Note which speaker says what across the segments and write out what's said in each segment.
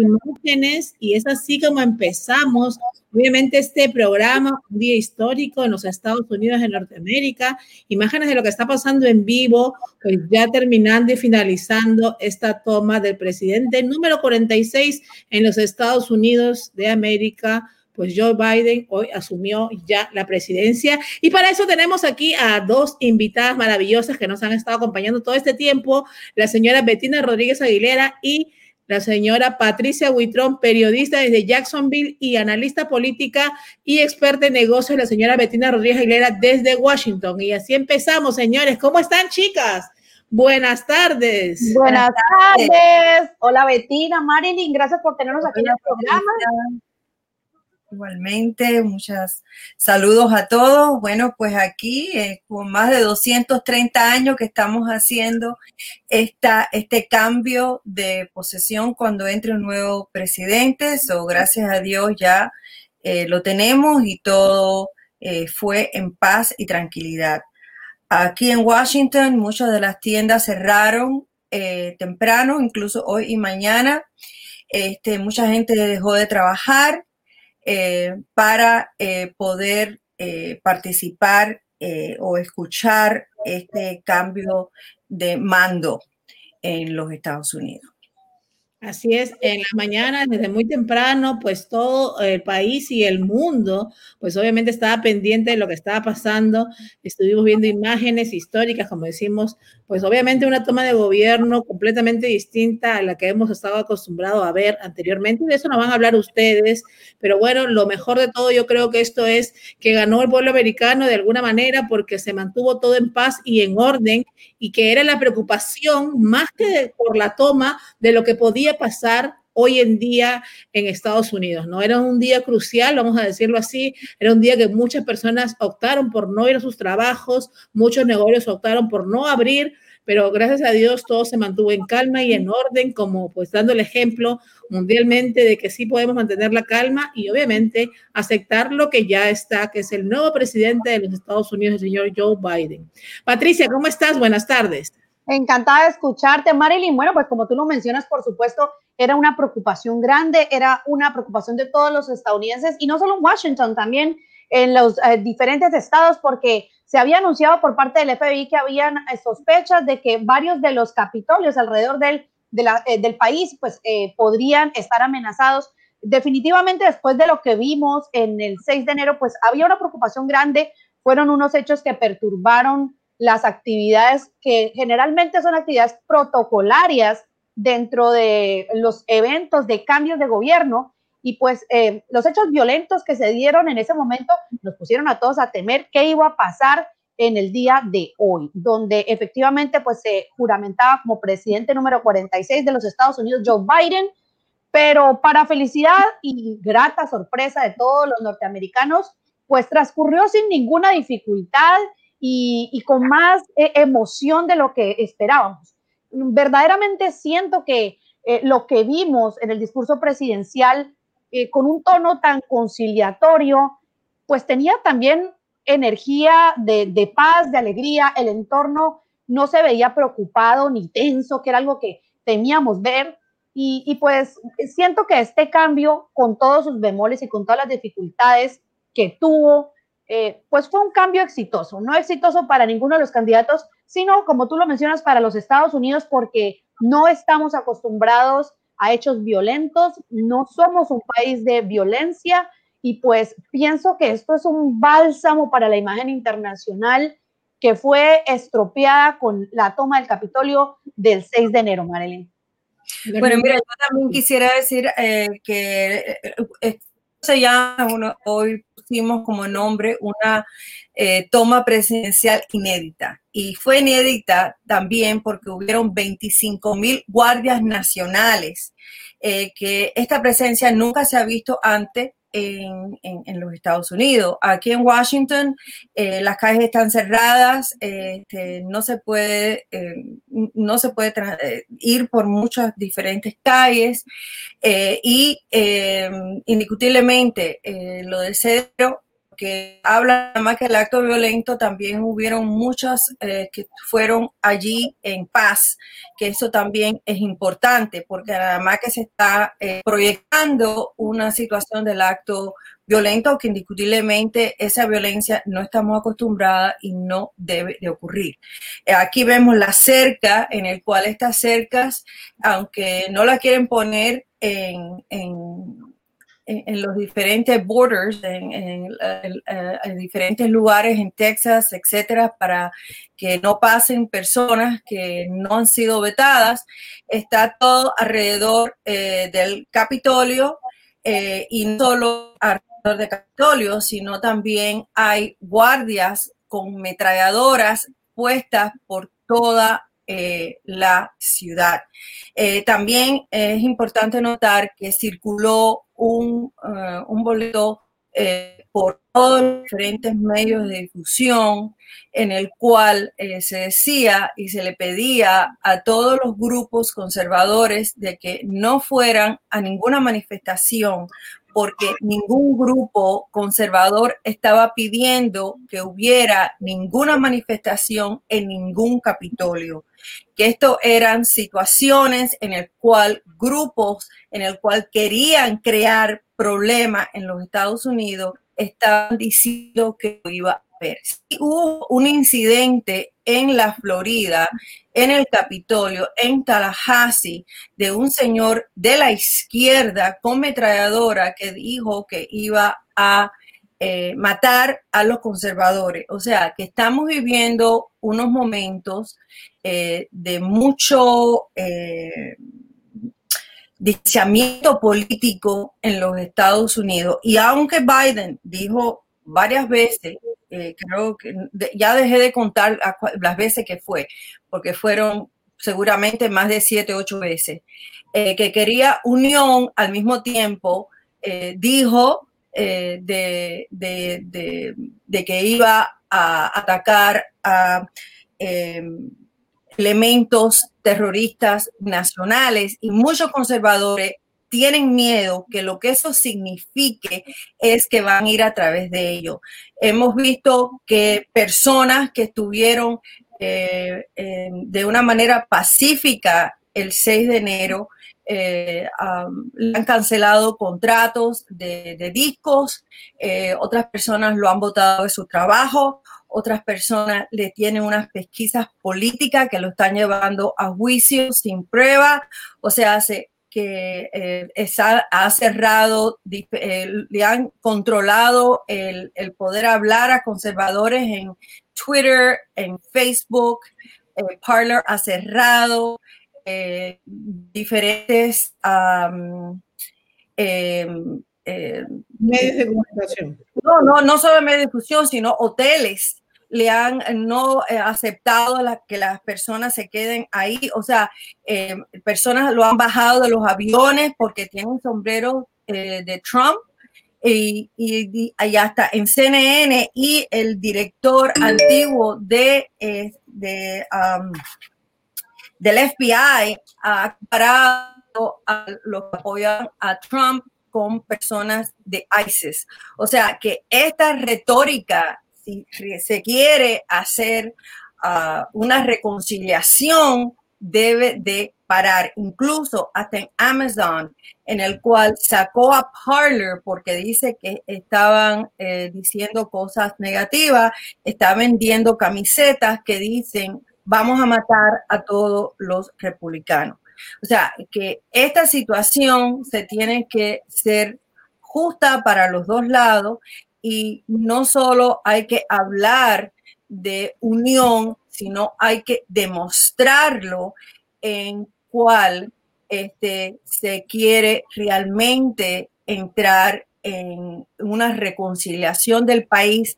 Speaker 1: imágenes y es así como empezamos. Obviamente este programa, un día histórico en los Estados Unidos de Norteamérica, imágenes de lo que está pasando en vivo, pues ya terminando y finalizando esta toma del presidente número 46 en los Estados Unidos de América, pues Joe Biden hoy asumió ya la presidencia. Y para eso tenemos aquí a dos invitadas maravillosas que nos han estado acompañando todo este tiempo, la señora Bettina Rodríguez Aguilera y la señora Patricia Huitrón, periodista desde Jacksonville y analista política y experta en negocios, la señora Bettina Rodríguez Aguilera desde Washington. Y así empezamos, señores. ¿Cómo están, chicas? Buenas tardes.
Speaker 2: Buenas tardes. Hola, Bettina, Marilyn, gracias por tenernos aquí en el programa.
Speaker 3: Igualmente, muchas saludos a todos. Bueno, pues aquí eh, con más de 230 años que estamos haciendo esta, este cambio de posesión cuando entre un nuevo presidente. So, gracias a Dios ya eh, lo tenemos y todo eh, fue en paz y tranquilidad. Aquí en Washington muchas de las tiendas cerraron temprano, incluso hoy y mañana. Este, mucha gente dejó de trabajar eh, para eh, poder eh, participar o escuchar este cambio de mando en los Estados Unidos.
Speaker 1: Así es, en la mañana, desde muy temprano, pues todo el país y el mundo, pues obviamente estaba pendiente de lo que estaba pasando. Estuvimos viendo imágenes históricas, como decimos, pues obviamente una toma de gobierno completamente distinta a la que hemos estado acostumbrados a ver anteriormente. De eso nos van a hablar ustedes. Pero bueno, lo mejor de todo yo creo que esto es que ganó el pueblo americano de alguna manera porque se mantuvo todo en paz y en orden y que era la preocupación más que por la toma de lo que podía pasar hoy en día en Estados Unidos, ¿no? Era un día crucial, vamos a decirlo así, era un día que muchas personas optaron por no ir a sus trabajos, muchos negocios optaron por no abrir, pero gracias a Dios todo se mantuvo en calma y en orden, como pues dando el ejemplo mundialmente de que sí podemos mantener la calma y obviamente aceptar lo que ya está, que es el nuevo presidente de los Estados Unidos, el señor Joe Biden. Patricia, ¿cómo estás? Buenas tardes.
Speaker 2: Encantada de escucharte, Marilyn. Bueno, pues como tú lo mencionas, por supuesto, era una preocupación grande, era una preocupación de todos los estadounidenses y no solo en Washington, también en los eh, diferentes estados, porque se había anunciado por parte del FBI que habían eh, sospechas de que varios de los capitolios alrededor del, eh, del país pues podrían estar amenazados. Definitivamente después de lo que vimos en el 6 de enero, pues había una preocupación grande, fueron unos hechos que perturbaron las actividades que generalmente son actividades protocolarias dentro de los eventos de cambios de gobierno y pues eh, los hechos violentos que se dieron en ese momento nos pusieron a todos a temer qué iba a pasar en el día de hoy, donde efectivamente pues se juramentaba como presidente número 46 de los Estados Unidos Joe Biden, pero para felicidad y grata sorpresa de todos los norteamericanos, pues transcurrió sin ninguna dificultad y, con más eh, emoción de lo que esperábamos. Verdaderamente siento que eh, lo que vimos en el discurso presidencial, eh, con un tono tan conciliatorio, pues tenía también energía de, paz, de alegría, el entorno no se veía preocupado ni tenso, que era algo que temíamos ver. Y, y, pues siento que este cambio, con todos sus bemoles y con todas las dificultades que tuvo, eh, pues fue un cambio exitoso, no exitoso para ninguno de los candidatos, sino, como tú lo mencionas, para los Estados Unidos, porque no estamos acostumbrados a hechos violentos, no somos un país de violencia y pues pienso que esto es un bálsamo para la imagen internacional que fue estropeada con la toma del Capitolio del 6 de enero, Marilyn.
Speaker 3: Bueno, mira, yo también quisiera decir eh, que eh, se llama uno, hoy como nombre una eh, toma presidencial inédita. Y fue inédita también porque hubieron 25 mil guardias nacionales, eh, que esta presencia nunca se ha visto antes en, los Estados Unidos. Aquí en Washington eh, las calles están cerradas, este, no se puede, eh, no se puede eh, ir por muchas diferentes calles y indiscutiblemente lo del cedro que habla más que el acto violento, también hubieron muchas eh, que fueron allí en paz, que eso también es importante, porque nada más que se está eh, proyectando una situación del acto violento, que indiscutiblemente esa violencia no estamos acostumbradas y no debe de ocurrir. Aquí vemos la cerca, en el cual estas cercas, aunque no la quieren poner en, los diferentes borders, en, diferentes lugares en Texas, etcétera, para que no pasen personas que no han sido vetadas. Está todo alrededor eh, del Capitolio eh, y no solo alrededor del Capitolio, sino también hay guardias con metralladoras puestas por toda eh, la ciudad. también es importante notar que circuló un, eh, un boleto eh, por todos los diferentes medios de difusión en el cual eh, se decía y se le pedía a todos los grupos conservadores de que no fueran a ninguna manifestación porque ningún grupo conservador estaba pidiendo que hubiera ninguna manifestación en ningún Capitolio. Que esto eran situaciones en el cual grupos en el cual querían crear problemas en los Estados Unidos estaban diciendo que iba haber. hubo un incidente en la Florida, en el Capitolio, en Tallahassee, de un señor de la izquierda con metralladora que dijo que iba a eh, matar a los conservadores. O sea, que estamos viviendo unos momentos eh, de mucho eh, político en los Estados Unidos. Y aunque Biden dijo varias veces, eh, creo que ya dejé de contar las veces que fue, porque fueron seguramente más de siete, ocho veces, eh, que quería unión al mismo tiempo, eh, dijo de, de, que iba a atacar a elementos terroristas nacionales y muchos conservadores tienen miedo que lo que eso signifique es que van a ir a través de ello. Hemos visto que personas que estuvieron eh, de una manera pacífica el 6 de enero eh, han cancelado contratos de, discos, eh, otras personas lo han votado de su trabajo, otras personas le tienen unas pesquisas políticas que lo están llevando a juicio sin prueba, o sea, hace que eh, ha cerrado, eh, le han controlado el, poder hablar a conservadores en Twitter, en Facebook, eh, Parler ha cerrado diferentes
Speaker 1: em, medios de comunicación.
Speaker 3: No, no, no solo medios de difusión, sino hoteles le han eh, no eh, aceptado que las personas se queden ahí. O sea, eh, personas lo han bajado de los aviones porque tienen sombrero de Trump. Y, y, hasta en CNN y el director antiguo de, de del FBI ha parado a los que apoyan a Trump con personas de ISIS. O sea que esta retórica si se quiere hacer ah, una reconciliación, debe de parar, incluso hasta en Amazon, en el cual sacó a Parler porque dice que estaban eh, diciendo cosas negativas, está vendiendo camisetas que dicen vamos a matar a todos los republicanos. O sea, que esta situación se tiene que ser justa para los dos lados y no solo hay que hablar de unión, sino hay que demostrarlo en cuál este, se quiere realmente entrar en una reconciliación del país,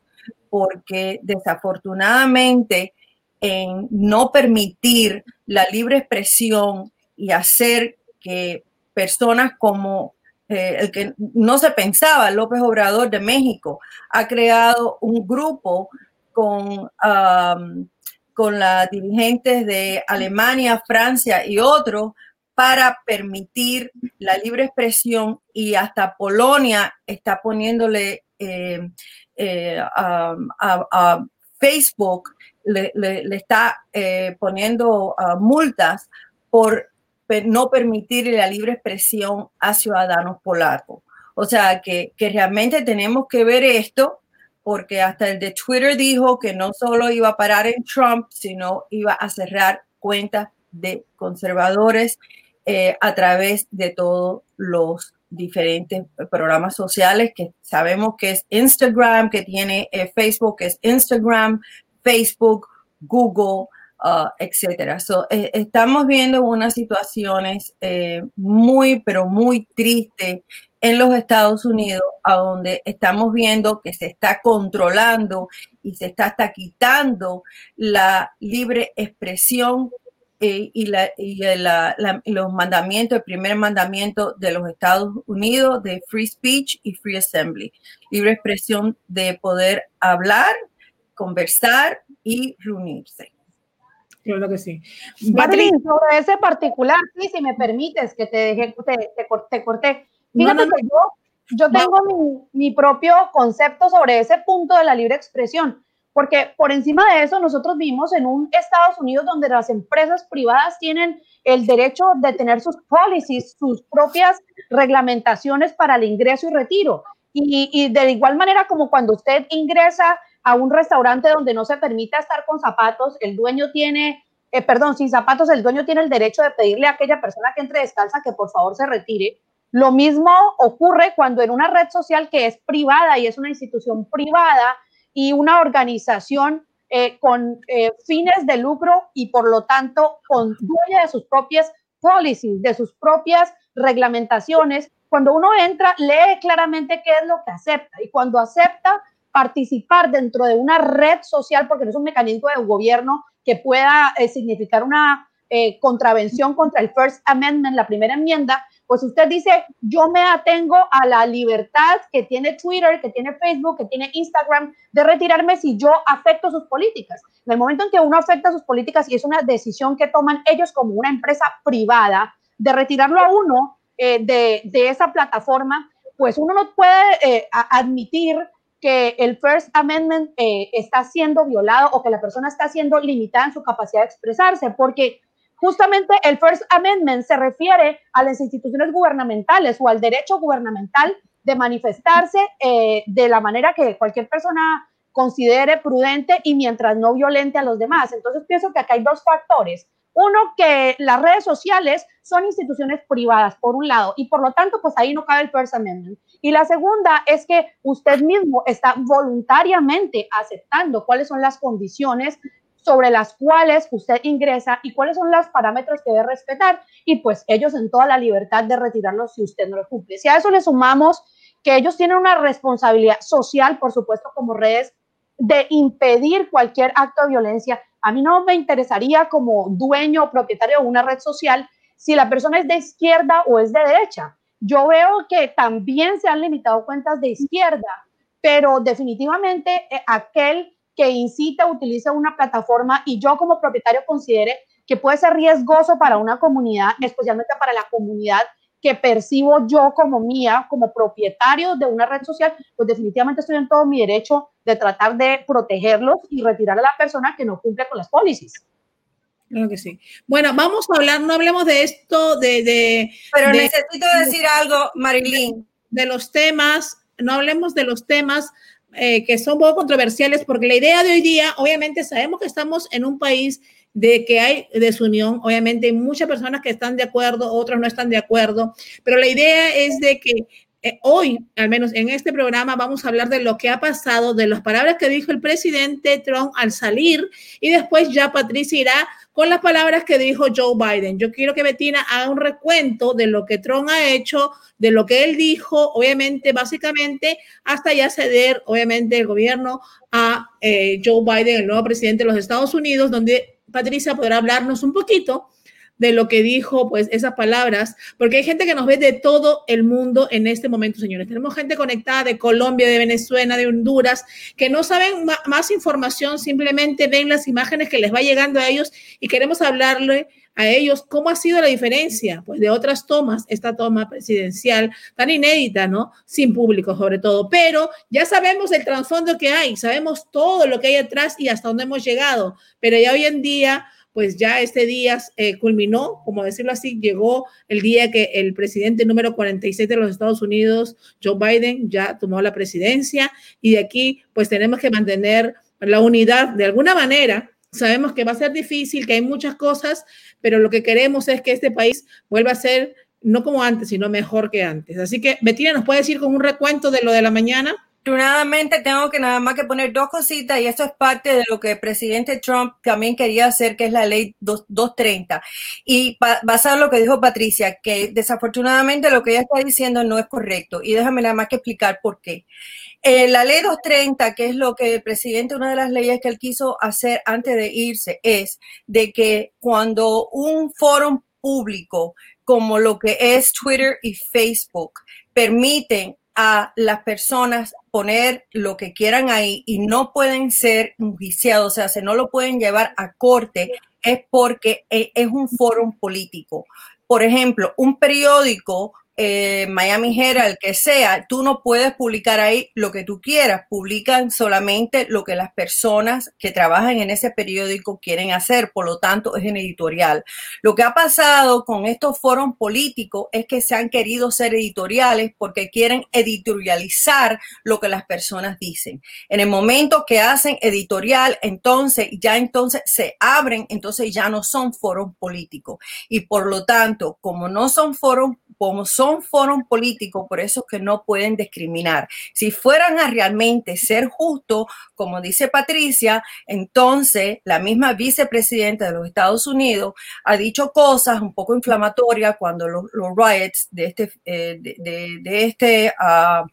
Speaker 3: porque desafortunadamente en no permitir la libre expresión y hacer que personas como eh, el que no se pensaba, López Obrador de México, ha creado un grupo con, con las dirigentes de Alemania, Francia y otros para permitir la libre expresión y hasta Polonia está poniéndole eh, eh, a, Facebook le, está eh, poniendo multas por no permitir la libre expresión a ciudadanos polacos. O sea, que, que realmente tenemos que ver esto porque hasta el de Twitter dijo que no solo iba a parar en Trump, sino iba a cerrar cuentas de conservadores eh, a través de todos los diferentes programas sociales que sabemos que es Instagram, que tiene eh, Facebook, que es Instagram, Facebook, Google, uh, etcétera. Eh, estamos viendo unas situaciones muy, pero muy tristes en los Estados Unidos, a donde estamos viendo que se está controlando y se está hasta quitando la libre expresión eh, y, la, y los mandamientos, el primer mandamiento de los Estados Unidos de free speech y free assembly, libre expresión de poder hablar, conversar y reunirse.
Speaker 1: Claro que sí.
Speaker 2: Madeline, sobre ese particular, sí, si me permites que te deje, te, te, corté. Fíjate que yo, yo tengo mi, mi propio concepto sobre ese punto de la libre expresión porque por encima de eso nosotros vivimos en un Estados Unidos donde las empresas privadas tienen el derecho de tener sus policies, sus propias reglamentaciones para el ingreso y retiro. Y, de igual manera como cuando usted ingresa a un restaurante donde no se permita estar con zapatos, el dueño tiene, eh, perdón, sin zapatos, el dueño tiene el derecho de pedirle a aquella persona que entre descalza que por favor se retire. Lo mismo ocurre cuando en una red social que es privada y es una institución privada, y una organización eh, con eh, fines de lucro y por lo tanto con dueña de sus propias policies, de sus propias reglamentaciones. Cuando uno entra, lee claramente qué es lo que acepta y cuando acepta participar dentro de una red social, porque no es un mecanismo de gobierno que pueda eh, significar una contravención contra el First Amendment, la primera enmienda, pues usted dice, yo me atengo a la libertad que tiene Twitter, que tiene Facebook, que tiene Instagram, de retirarme si yo afecto sus políticas. En el momento en que uno afecta sus políticas y es una decisión que toman ellos como una empresa privada, de retirarlo a uno eh, de, esa plataforma, pues uno no puede eh, admitir que el First Amendment eh, está siendo violado o que la persona está siendo limitada en su capacidad de expresarse, porque Justamente el First Amendment se refiere a las instituciones gubernamentales o al derecho gubernamental de manifestarse eh, de la manera que cualquier persona considere prudente y mientras no violente a los demás. Entonces pienso que acá hay dos factores. Uno, que las redes sociales son instituciones privadas, por un lado, y por lo tanto, pues ahí no cabe el First Amendment. Y la segunda es que usted mismo está voluntariamente aceptando cuáles son las condiciones sobre las cuales usted ingresa y cuáles son los parámetros que debe respetar y pues ellos en toda la libertad de retirarlos si usted no lo cumple. Si a eso le sumamos que ellos tienen una responsabilidad social, por supuesto, como redes, de impedir cualquier acto de violencia, a mí no me interesaría como dueño o propietario de una red social si la persona es de izquierda o es de derecha. Yo veo que también se han limitado cuentas de izquierda, pero definitivamente eh, aquel que incita, utiliza una plataforma y yo como propietario considere que puede ser riesgoso para una comunidad, especialmente para la comunidad que percibo yo como mía, como propietario de una red social, pues definitivamente estoy en todo mi derecho de tratar de protegerlos y retirar a la persona que no cumple con las policies.
Speaker 1: Claro que sí. Bueno, vamos a hablar, no hablemos de esto, de...
Speaker 3: Pero necesito decir algo, Marilyn.
Speaker 1: De los temas, no hablemos de los temas eh, que son un poco controversiales, porque la idea de hoy día, obviamente sabemos que estamos en un país de que hay desunión, obviamente hay muchas personas que están de acuerdo, otras no están de acuerdo, pero la idea es de que eh, hoy, al menos en este programa, vamos a hablar de lo que ha pasado, de las palabras que dijo el presidente Trump al salir y después ya Patricia irá con las palabras que dijo Joe Biden. Yo quiero que Bettina haga un recuento de lo que Trump ha hecho, de lo que él dijo, obviamente, básicamente, hasta ya ceder, obviamente, el gobierno a eh, Joe Biden, el nuevo presidente de los Estados Unidos, donde Patricia podrá hablarnos un poquito de lo que dijo, pues, esas palabras, porque hay gente que nos ve de todo el mundo en este momento, señores. Tenemos gente conectada de Colombia, de Venezuela, de Honduras, que no saben más información, simplemente ven las imágenes que les va llegando a ellos y queremos hablarle a ellos cómo ha sido la diferencia, pues, de otras tomas, esta toma presidencial tan inédita, ¿no? Sin público, sobre todo. Pero ya sabemos el trasfondo que hay, sabemos todo lo que hay atrás y hasta dónde hemos llegado, pero ya hoy en día pues ya este día eh, culminó, como decirlo así, llegó el día que el presidente número 46 de los Estados Unidos, Joe Biden, ya tomó la presidencia y de aquí pues tenemos que mantener la unidad de alguna manera. Sabemos que va a ser difícil, que hay muchas cosas, pero lo que queremos es que este país vuelva a ser no como antes, sino mejor que antes. Así que, Betina, ¿nos puede decir con un recuento de lo de la mañana?
Speaker 3: Afortunadamente tengo que nada más que poner dos cositas y eso es parte de lo que el presidente Trump también quería hacer, que es la ley 230. Y basado en lo que dijo Patricia, que desafortunadamente lo que ella está diciendo no es correcto. Y déjame nada más que explicar por qué. Eh, la ley 230, que es lo que el presidente, una de las leyes que él quiso hacer antes de irse, es de que cuando un foro público como lo que es Twitter y Facebook permiten a las personas poner lo que quieran ahí y no pueden ser enjuiciados, o sea, se no lo pueden llevar a corte, es porque e, es un foro político. Por ejemplo, un periódico eh, Miami Herald, que sea, tú no puedes publicar ahí lo que tú quieras, publican solamente lo que las personas que trabajan en ese periódico quieren hacer, por lo tanto es en editorial. Lo que ha pasado con estos foros políticos es que se han querido ser editoriales porque quieren editorializar lo que las personas dicen. En el momento que hacen editorial, entonces ya entonces se abren, entonces ya no son foros políticos. Y por lo tanto, como no son foros como son foros políticos, por eso que no pueden discriminar. Si fueran a realmente ser justos, como dice Patricia, entonces la misma vicepresidenta de los Estados Unidos ha dicho cosas un poco inflamatorias cuando los, riots de este, eh, de, este ah,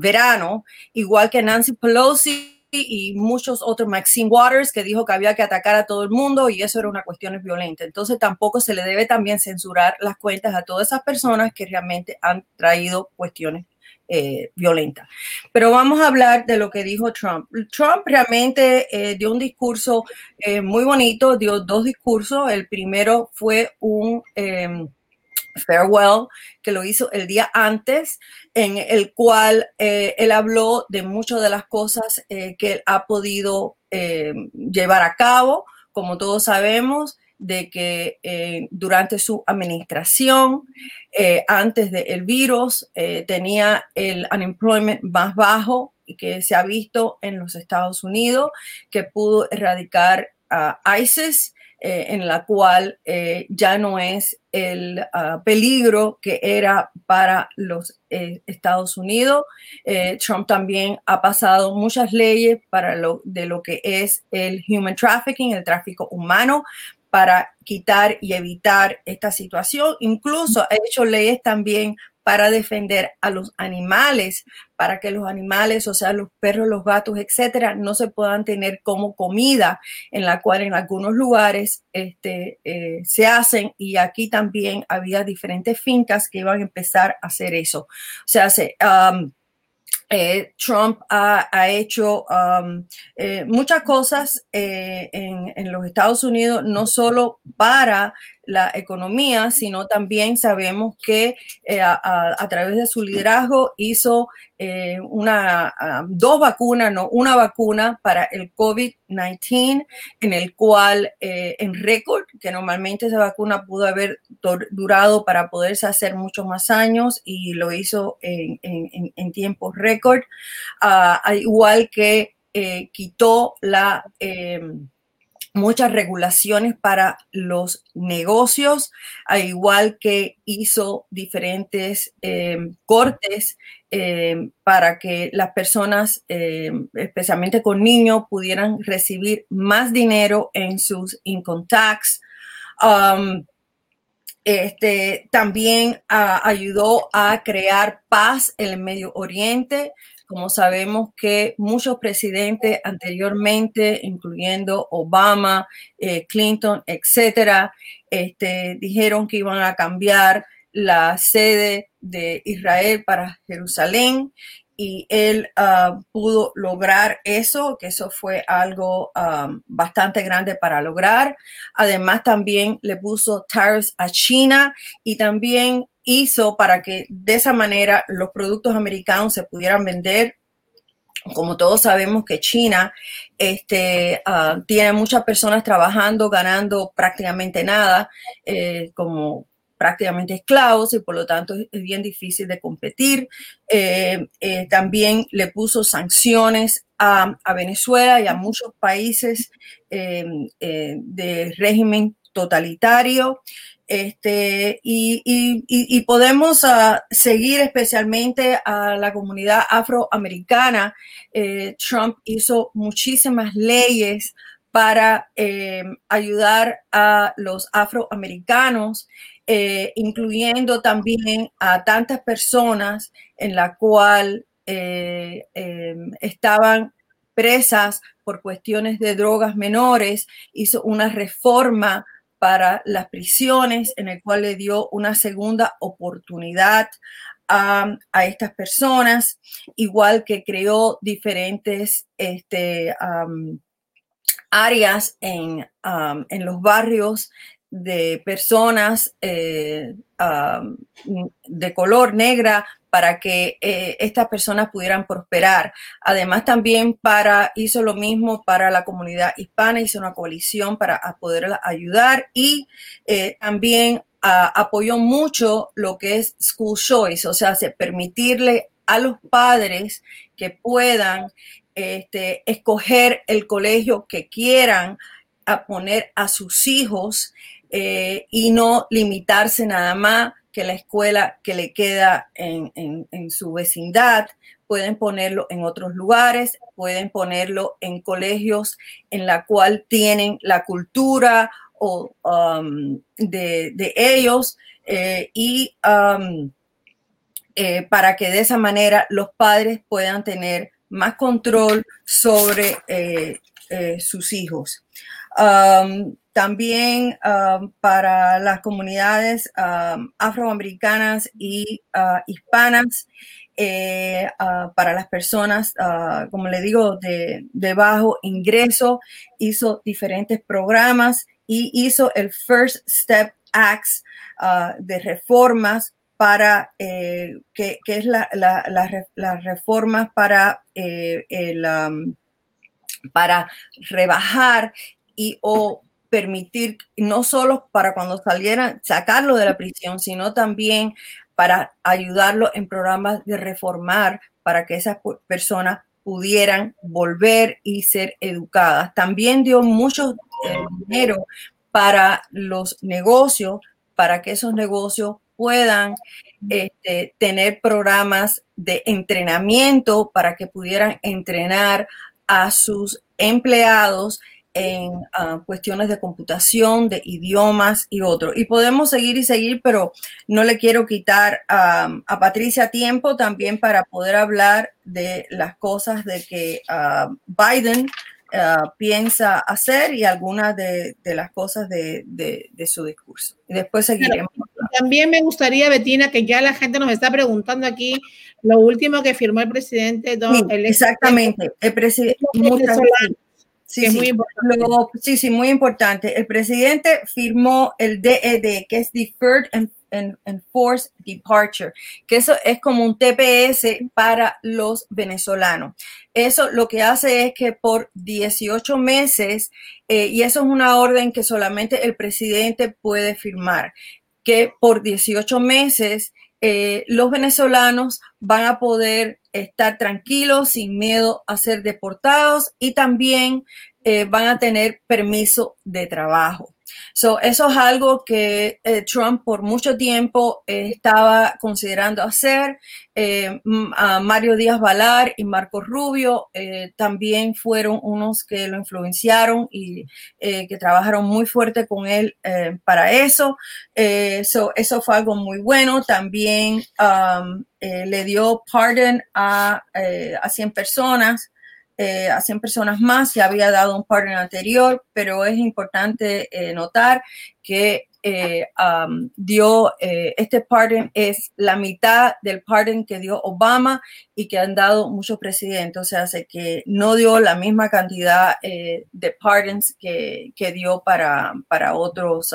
Speaker 3: verano, igual que Nancy Pelosi y muchos otros, Maxine Waters, que dijo que había que atacar a todo el mundo y eso era una cuestión violenta. Entonces tampoco se le debe también censurar las cuentas a todas esas personas que realmente han traído cuestiones eh, violentas. Pero vamos a hablar de lo que dijo Trump. Trump realmente eh, dio un discurso eh, muy bonito, dio dos discursos. El primero fue un em, farewell que lo hizo el día antes, en el cual eh, él habló de muchas de las cosas eh, que él ha podido eh, llevar a cabo, como todos sabemos, de que durante su administración, antes del virus, tenía el unemployment más bajo que se ha visto en los Estados Unidos, que pudo erradicar a ISIS eh, en la cual eh, ya no es el ah, peligro que era para los eh, Estados Unidos. Trump también ha pasado muchas leyes para lo, de lo que es el human trafficking, el tráfico humano, para quitar y evitar esta situación. Incluso ha hecho leyes también para defender a los animales, para que los animales, o sea, los perros, los gatos, etcétera, no se puedan tener como comida, en la cual en algunos lugares este, eh, se hacen y aquí también había diferentes fincas que iban a empezar a hacer eso. O sea, se, um, eh, Trump ha, hecho um, eh, muchas cosas en, en, los Estados Unidos, no solo para la economía, sino también sabemos que eh, a, través de su liderazgo hizo eh, una, dos vacunas, no, una vacuna para el COVID-19, en el cual eh, en récord, que normalmente esa vacuna pudo haber durado para poderse hacer muchos más años y lo hizo en, en, en tiempos récord, ah, igual que quitó la muchas regulaciones para los negocios, al igual que hizo diferentes eh, cortes eh, para que las personas, eh, especialmente con niños, pudieran recibir más dinero en sus income tax. Um, este, también ah, ayudó a crear paz en el Medio Oriente como sabemos que muchos presidentes anteriormente, incluyendo Obama, eh, Clinton, etcétera, este, dijeron que iban a cambiar la sede de Israel para Jerusalén y él ah, pudo lograr eso, que eso fue algo ah, bastante grande para lograr. Además, también le puso tariffs a China y también hizo para que de esa manera los productos americanos se pudieran vender. Como todos sabemos que China este, ah, tiene muchas personas trabajando, ganando prácticamente nada, eh, como prácticamente esclavos y por lo tanto es bien difícil de competir. Eh, eh, también le puso sanciones a, Venezuela y a muchos países de régimen totalitario. Este, y, podemos ah, seguir especialmente a la comunidad afroamericana. Eh, Trump hizo muchísimas leyes para eh, ayudar a los afroamericanos, eh, incluyendo también a tantas personas en la cual estaban presas por cuestiones de drogas menores, hizo una reforma para las prisiones, en el cual le dio una segunda oportunidad a, estas personas, igual que creó diferentes este, áreas en, los barrios de personas eh, de color negra para que eh, estas personas pudieran prosperar. Además, también para, hizo lo mismo para la comunidad hispana, hizo una coalición para poder ayudar y eh, también apoyó mucho lo que es school choice, o sea, permitirle a los padres que puedan este, escoger el colegio que quieran a poner a sus hijos eh, y no limitarse nada más que la escuela que le queda en, su vecindad, pueden ponerlo en otros lugares, pueden ponerlo en colegios en la cual tienen la cultura o, um, de, ellos eh, y um, eh, para que de esa manera los padres puedan tener más control sobre eh, sus hijos. Um, también um, para las comunidades um, afroamericanas y uh, hispanas, eh, uh, para las personas, uh, como le digo, de, bajo ingreso, hizo diferentes programas y hizo el First Step Acts de reformas para, eh, que, es las la, reformas para, eh, el, para rebajar y o permitir, no solo para cuando salieran, sacarlo de la prisión, sino también para ayudarlo en programas de reformar para que esas personas pudieran volver y ser educadas. También dio mucho eh, dinero para los negocios, para que esos negocios puedan este, tener programas de entrenamiento para que pudieran entrenar a sus empleados en ah, cuestiones de computación, de idiomas y otros. Y podemos seguir y seguir, pero no le quiero quitar a Patricia tiempo también para poder hablar de las cosas de que ah, Biden ah, piensa hacer y algunas de, las cosas de, su discurso. Y después seguiremos.
Speaker 1: También me gustaría, Betina, que ya la gente nos está preguntando aquí lo último que firmó el presidente.
Speaker 3: exactamente. El presidente. Sí, sí, muy importante. sí, sí, muy importante. El presidente firmó el DED, que es Deferred and, Enforced Departure, que eso es como un TPS para los venezolanos. Eso lo que hace es que por 18 meses, eh, y eso es una orden que solamente el presidente puede firmar, que por 18 meses eh, los venezolanos van a poder estar tranquilos, sin miedo a ser deportados y también eh, van a tener permiso de trabajo. So, eso es algo que eh, Trump por mucho tiempo estaba considerando hacer. Eh, Mario Díaz Valar y Marco Rubio también fueron unos que lo influenciaron y que trabajaron muy fuerte con él para eso. So, eso fue algo muy bueno. También um, le dio pardon a, a 100 personas eh, a 100 personas más, ya había dado un pardon anterior, pero es importante eh, notar que eh, dio este pardon es la mitad del pardon que dio Obama y que han dado muchos presidentes, o sea, hace que no dio la misma cantidad de pardons que, que, dio para, para otros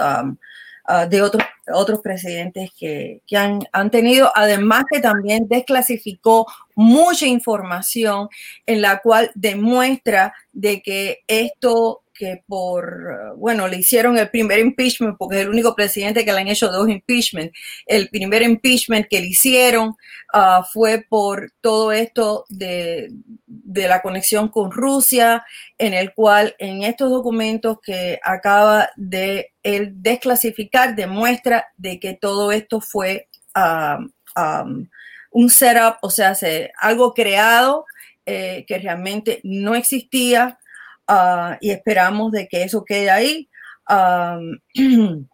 Speaker 3: Ah, de otros, otros presidentes que, que han, han, tenido, además que también desclasificó mucha información en la cual demuestra de que esto que por, bueno, le hicieron el primer impeachment, porque es el único presidente que le han hecho dos impeachment. El primer impeachment que le hicieron uh, fue por todo esto de, de, la conexión con Rusia, en el cual en estos documentos que acaba de él desclasificar demuestra de que todo esto fue uh, um, un setup, o sea, algo creado eh, que realmente no existía Ah, y esperamos de que eso quede ahí. Um,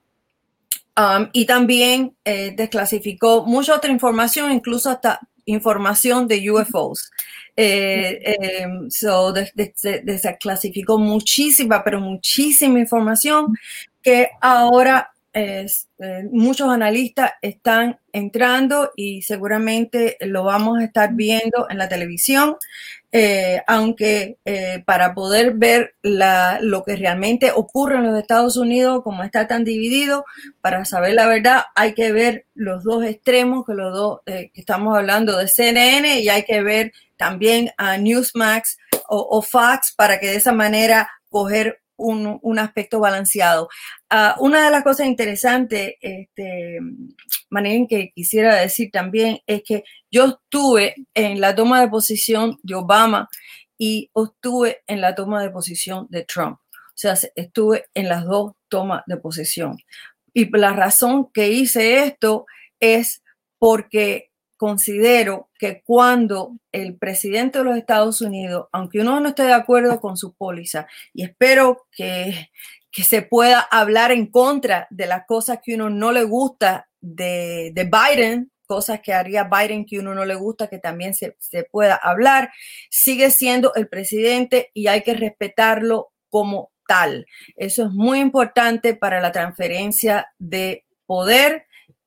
Speaker 3: y también eh, desclasificó mucha otra información, incluso hasta información de UFOs. Eh, em, desclasificó muchísima, pero muchísima información que ahora eh, muchos analistas están entrando y seguramente lo vamos a estar viendo en la televisión. Eh, aunque eh, para poder ver lo que realmente ocurre en los Estados Unidos, como está tan dividido, para saber la verdad hay que ver los dos extremos, que los dos, que estamos hablando de CNN y hay que ver también a Newsmax o, o Fox para que de esa manera coger un, un aspecto balanceado. Uh, una de las cosas interesantes, este, Manín, que quisiera decir también es que yo estuve en la toma de posición de Obama y estuve en la toma de posición de Trump. O sea, estuve en las dos tomas de posición. Y la razón que hice esto es porque considero que cuando el presidente de los Estados Unidos, aunque uno no esté de acuerdo con su póliza, y espero que, que se pueda hablar en contra de las cosas que uno no le gusta de, de Biden, cosas que haría Biden que uno no le gusta, que también se, se pueda hablar, sigue siendo el presidente y hay que respetarlo como tal. Eso es muy importante para la transferencia de poder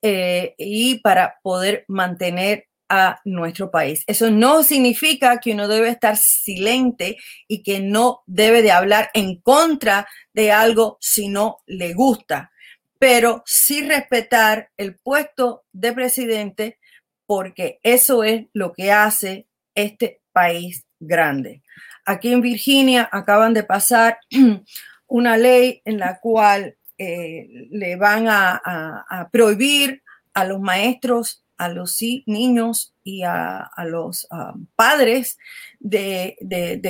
Speaker 3: eh, y para poder mantener a nuestro país. Eso no significa que uno debe estar silente y que no debe de hablar en contra de algo si no le gusta, pero sí respetar el puesto de presidente porque eso es lo que hace este país grande. Aquí en Virginia acaban de pasar una ley en la cual eh, le van a, prohibir a los maestros, a los niños y a, los padres de,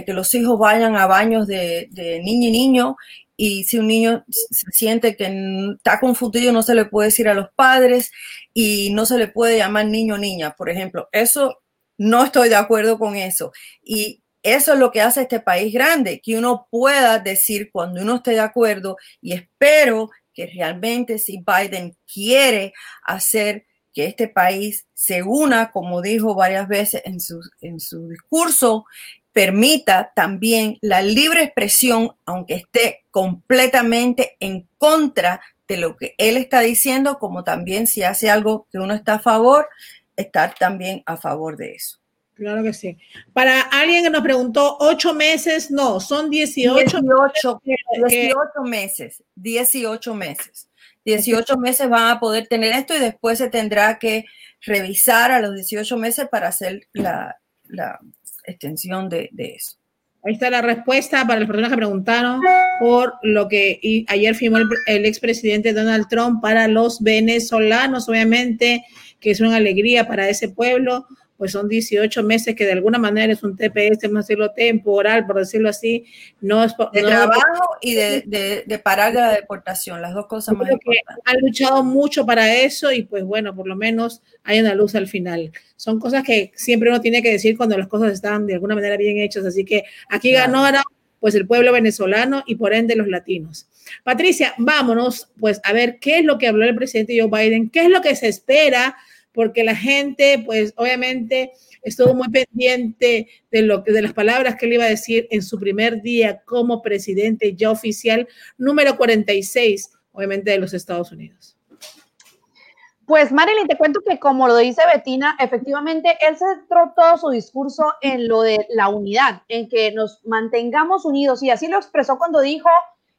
Speaker 3: que los hijos vayan a baños de, niño y niño y si un niño se siente que está confundido no se le puede decir a los padres y no se le puede llamar niño niña, por ejemplo. Eso no estoy de acuerdo con eso. Y eso es lo que hace este país grande, que uno pueda decir cuando uno esté de acuerdo y espero que realmente si Biden quiere hacer que este país se una, como dijo varias veces en su, en su discurso, permita también la libre expresión, aunque esté completamente en contra de lo que él está diciendo, como también si hace algo que uno está a favor, estar también a favor de eso.
Speaker 1: Claro que sí. Para alguien que nos preguntó, ocho meses, no, son 18,
Speaker 3: 18, 18 meses, 18 meses. 18 meses van a poder tener esto y después se tendrá que revisar a los 18 meses para hacer la, la extensión de, de, eso.
Speaker 1: Ahí está la respuesta para las personas que preguntaron por lo que ayer firmó el, el expresidente Donald Trump para los venezolanos, obviamente, que es una alegría para ese pueblo pues son 18 meses que de alguna manera es un TPS, a decirlo temporal, por decirlo así, no es
Speaker 3: de trabajo y de, de, parar la deportación, las dos cosas más importantes.
Speaker 1: Han luchado mucho para eso y pues bueno, por lo menos hay una luz al final. Son cosas que siempre uno tiene que decir cuando las cosas están de alguna manera bien hechas, así que aquí ganó ahora pues el pueblo venezolano y por ende los latinos. Patricia, vámonos pues a ver qué es lo que habló el presidente Joe Biden, qué es lo que se espera porque la gente, pues obviamente estuvo muy pendiente de, lo, de las palabras que él iba a decir en su primer día como presidente ya oficial número 46, obviamente de los Estados Unidos.
Speaker 2: Pues Marilyn, te cuento que como lo dice Betina, efectivamente él centró todo su discurso en lo de la unidad, en que nos mantengamos unidos y así lo expresó cuando dijo,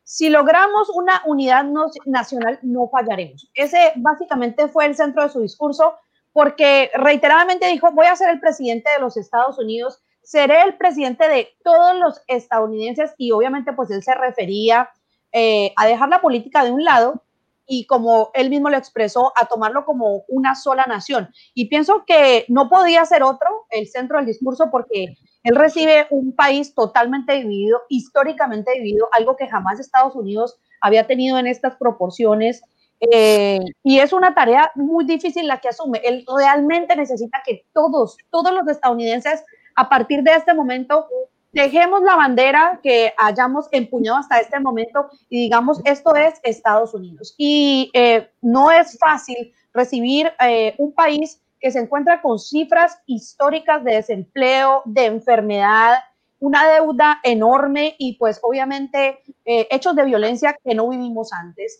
Speaker 2: si logramos una unidad nacional no fallaremos. Ese básicamente fue el centro de su discurso porque reiteradamente dijo, voy a ser el presidente de los Estados Unidos, seré el presidente de todos los estadounidenses y obviamente pues él se refería eh, a dejar la política de un lado y como él mismo lo expresó, a tomarlo como una sola nación. Y pienso que no podía ser otro el centro del discurso porque él recibe un país totalmente dividido, históricamente dividido, algo que jamás Estados Unidos había tenido en estas proporciones eh, y es una tarea muy difícil la que asume. Él realmente necesita que todos, todos los estadounidenses, a partir de este momento, dejemos la bandera que hayamos empuñado hasta este momento y digamos, esto es Estados Unidos. Y eh, no es fácil recibir eh, un país que se encuentra con cifras históricas de desempleo, de enfermedad, una deuda enorme y pues obviamente hechos de violencia que no vivimos antes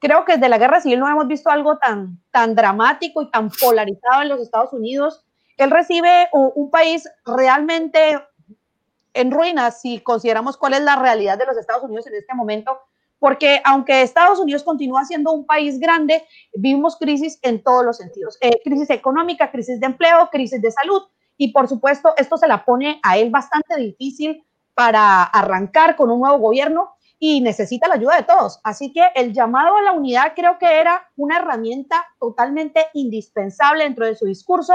Speaker 2: creo que desde la guerra civil no hemos visto algo tan, tan dramático y tan polarizado en los Estados Unidos. Él recibe un, país realmente en ruinas si consideramos cuál es la realidad de los Estados Unidos en este momento, porque aunque Estados Unidos continúa siendo un país grande, vivimos crisis en todos los sentidos. Eh, crisis económica, crisis de empleo, crisis de salud, y por supuesto esto se la pone a él bastante difícil para arrancar con un nuevo gobierno y necesita la ayuda de todos. Así que el llamado a la unidad creo que era una herramienta totalmente indispensable dentro de su discurso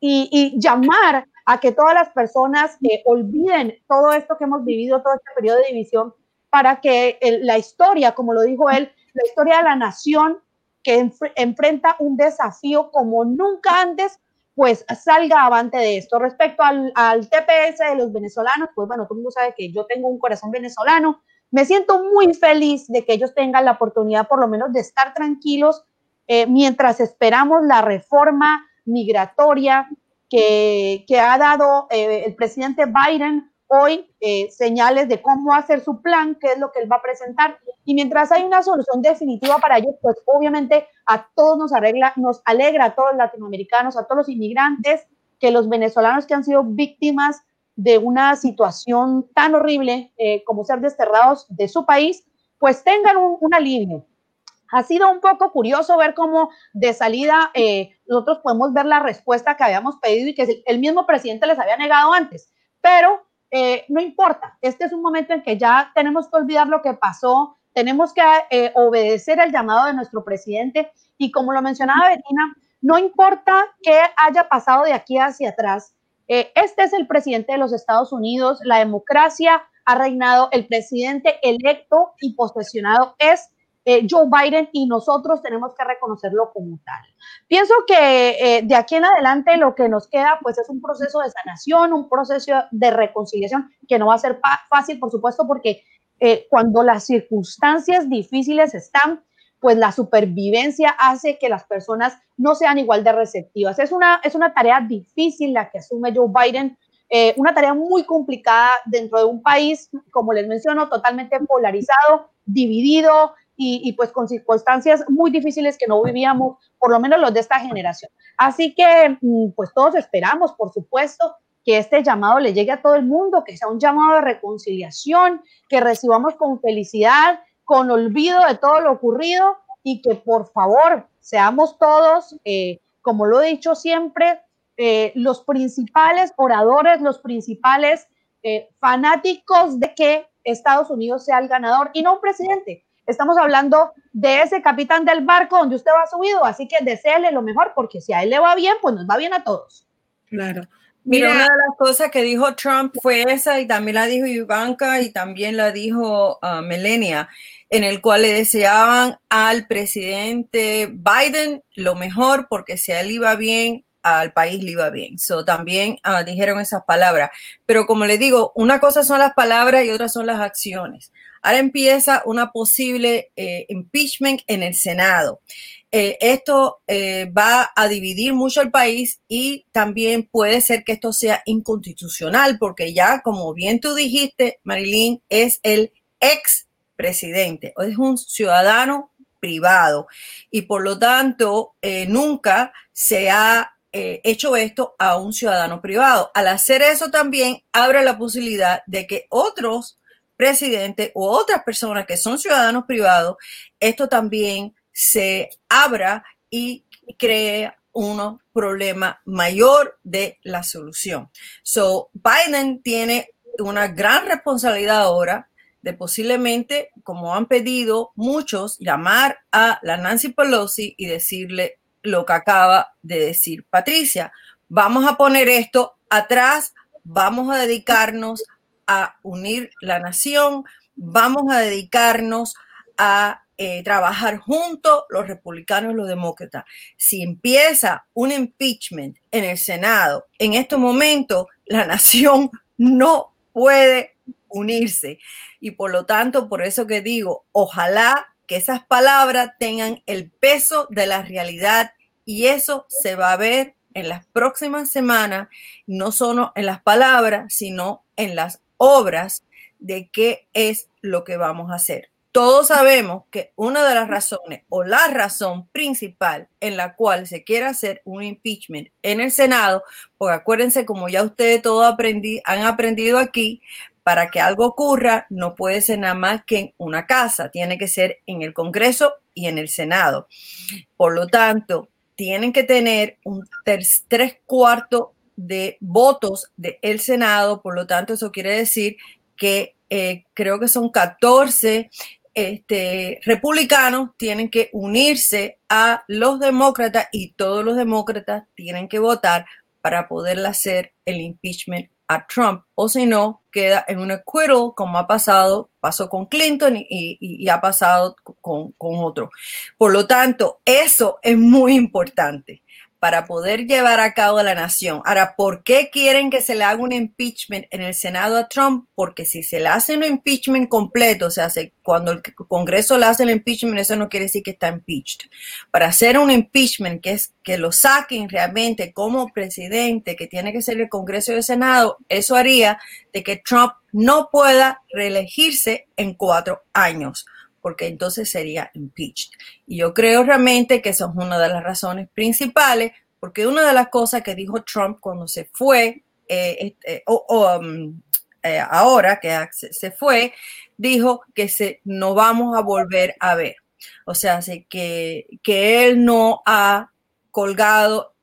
Speaker 2: y, llamar a que todas las personas eh, olviden todo esto que hemos vivido, todo este periodo de división, para que la historia, como lo dijo él, la historia de la nación que enfrenta un desafío como nunca antes, pues salga avante de esto. Respecto al, al TPS de los venezolanos, pues bueno, todo el mundo sabe que yo tengo un corazón venezolano, me siento muy feliz de que ellos tengan la oportunidad por lo menos de estar tranquilos eh, mientras esperamos la reforma migratoria que, ha dado eh, el presidente Biden hoy, eh, señales de cómo hacer su plan, qué es lo que él va a presentar. Y mientras hay una solución definitiva para ellos, pues obviamente a todos nos, arregla, nos alegra, a todos los latinoamericanos, a todos los inmigrantes, que los venezolanos que han sido víctimas de una situación tan horrible eh, como ser desterrados de su país, pues tengan un, alivio. Ha sido un poco curioso ver cómo de salida eh, nosotros podemos ver la respuesta que habíamos pedido y que el mismo presidente les había negado antes, pero eh, no importa, este es un momento en que ya tenemos que olvidar lo que pasó, tenemos que obedecer el llamado de nuestro presidente y como lo mencionaba Bettina, no importa qué haya pasado de aquí hacia atrás, eh, este es el presidente de los Estados Unidos, la democracia ha reinado, el presidente electo y posesionado es eh, Joe Biden y nosotros tenemos que reconocerlo como tal. Pienso que eh, de aquí en adelante lo que nos queda pues es un proceso de sanación, un proceso de reconciliación que no va a ser fácil, por supuesto, porque cuando las circunstancias difíciles están, pues la supervivencia hace que las personas no sean igual de receptivas. Es una, es una tarea difícil la que asume Joe Biden, eh, una tarea muy complicada dentro de un país, como les menciono, totalmente polarizado, dividido y, pues con circunstancias muy difíciles que no vivíamos, por lo menos los de esta generación. Así que mm, pues todos esperamos, por supuesto, que este llamado le llegue a todo el mundo, que sea un llamado de reconciliación, que recibamos con felicidad con olvido de todo lo ocurrido y que por favor seamos todos, eh, como lo he dicho siempre, eh, los principales oradores, los principales eh, fanáticos de que Estados Unidos sea el ganador y no un presidente. Estamos hablando de ese capitán del barco donde usted va subido, así que deseele lo mejor porque si a él le va bien, pues nos va bien a todos.
Speaker 3: Claro. Mira, una de las cosas que dijo Trump fue esa y también la dijo Ivanka y también la dijo uh, Melania, en el cual le deseaban al presidente Biden lo mejor porque si a él iba bien, al país le iba bien. So, también uh, dijeron esas palabras. Pero como le digo, una cosa son las palabras y otra son las acciones. Ahora empieza una posible eh, impeachment en el Senado. Eh, esto eh, va a dividir mucho el país y también puede ser que esto sea inconstitucional porque ya, como bien tú dijiste, Marilyn, es el ex presidente, es un ciudadano privado y por lo tanto eh, nunca se ha hecho esto a un ciudadano privado. Al hacer eso también abre la posibilidad de que otros presidentes u otras personas que son ciudadanos privados, esto también se abra y crea un problema mayor de la solución. So, Biden tiene una gran responsabilidad ahora de posiblemente, como han pedido muchos, llamar a la Nancy Pelosi y decirle lo que acaba de decir Patricia. Vamos a poner esto atrás, vamos a dedicarnos a unir la nación, vamos a dedicarnos a eh, trabajar juntos los republicanos y los demócratas. Si empieza un impeachment en el Senado, en este momento la nación no puede unirse. Y por lo tanto, por eso que digo, ojalá que esas palabras tengan el peso de la realidad y eso se va a ver en las próximas semanas, no solo en las palabras, sino en las obras de qué es lo que vamos a hacer todos sabemos que una de las razones o la razón principal en la cual se quiere hacer un impeachment en el Senado, porque acuérdense, como ya ustedes todos aprendí, han aprendido aquí, para que algo ocurra no puede ser nada más que en una casa, tiene que ser en el Congreso y en el Senado. Por lo tanto, tienen que tener un tres cuartos de votos del Senado, por lo tanto, eso quiere decir que eh, creo que son 14 este, republicanos tienen que unirse a los demócratas y todos los demócratas tienen que votar para poder hacer el impeachment a Trump o si no queda en un acquittal como ha pasado, pasó con Clinton y, ha pasado con, con otro. Por lo tanto, eso es muy importante para poder llevar a cabo la nación. Ahora, ¿por qué quieren que se le haga un impeachment en el Senado a Trump? Porque si se le hace un impeachment completo, o sea, cuando el Congreso le hace el impeachment, eso no quiere decir que está impeached. Para hacer un impeachment, que es que lo saquen realmente como presidente, que tiene que ser el Congreso y el Senado, eso haría de que Trump no pueda reelegirse en cuatro años porque entonces sería impeached. Y yo creo realmente que esa es una de las razones principales, porque una de las cosas que dijo Trump cuando se fue, eh, este, o, um, eh, ahora que se, fue, dijo que se, no vamos a volver a ver. O sea, que, que él no ha colgado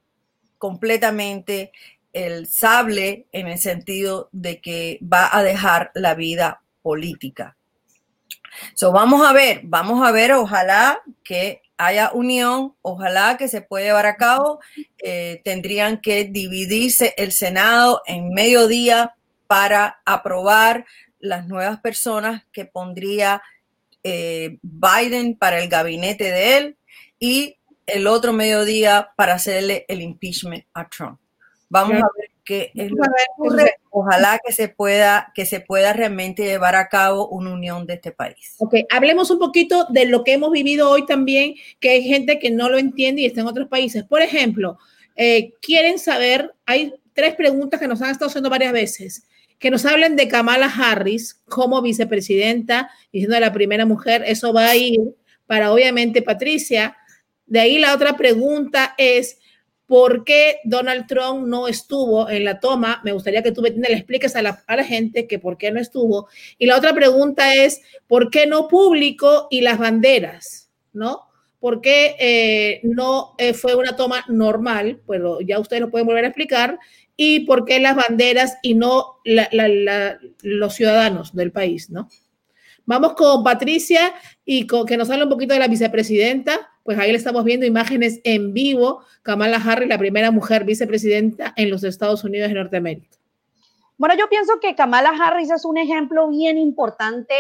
Speaker 3: completamente el sable en el sentido de que va a dejar la vida política. So, vamos a ver, vamos a ver, ojalá que haya unión, ojalá que se pueda llevar a cabo. Eh, tendrían que dividirse el Senado en mediodía para aprobar las nuevas personas que pondría eh, Biden para el gabinete de él y el otro mediodía para hacerle el impeachment a Trump. Vamos a ver qué es lo que ocurre. Ojalá que se pueda, que se pueda realmente llevar a cabo una unión de este país.
Speaker 1: Ok, hablemos un poquito de lo que hemos vivido hoy también, que hay gente que no lo entiende y está en otros países. Por ejemplo, eh, quieren saber, hay tres preguntas que nos han estado haciendo varias veces que nos hablen de Kamala Harris como vicepresidenta y siendo la primera mujer. Eso va a ir para obviamente Patricia. De ahí la otra pregunta es, por qué Donald Trump no estuvo en la toma. Me gustaría que tú le expliques a la, gente que por qué no estuvo. Y la otra pregunta es, ¿por qué no público y las banderas? ¿No? ¿Por qué eh, no eh, fue una toma normal? Pues ya ustedes lo pueden volver a explicar. ¿Y por qué las banderas y no los ciudadanos del país? ¿no? Vamos con Patricia y con, que nos hable un poquito de la vicepresidenta pues ahí le estamos viendo imágenes en vivo, Kamala Harris, la primera mujer vicepresidenta en los Estados Unidos de Norteamérica.
Speaker 2: Bueno, yo pienso que Kamala Harris es un ejemplo bien importante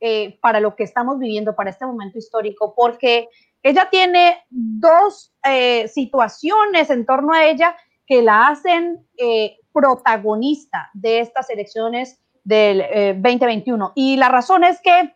Speaker 2: eh, para lo que estamos viviendo, para este momento histórico, porque ella tiene dos eh, situaciones en torno a ella que la hacen eh, protagonista de estas elecciones del 2021. Y la razón es que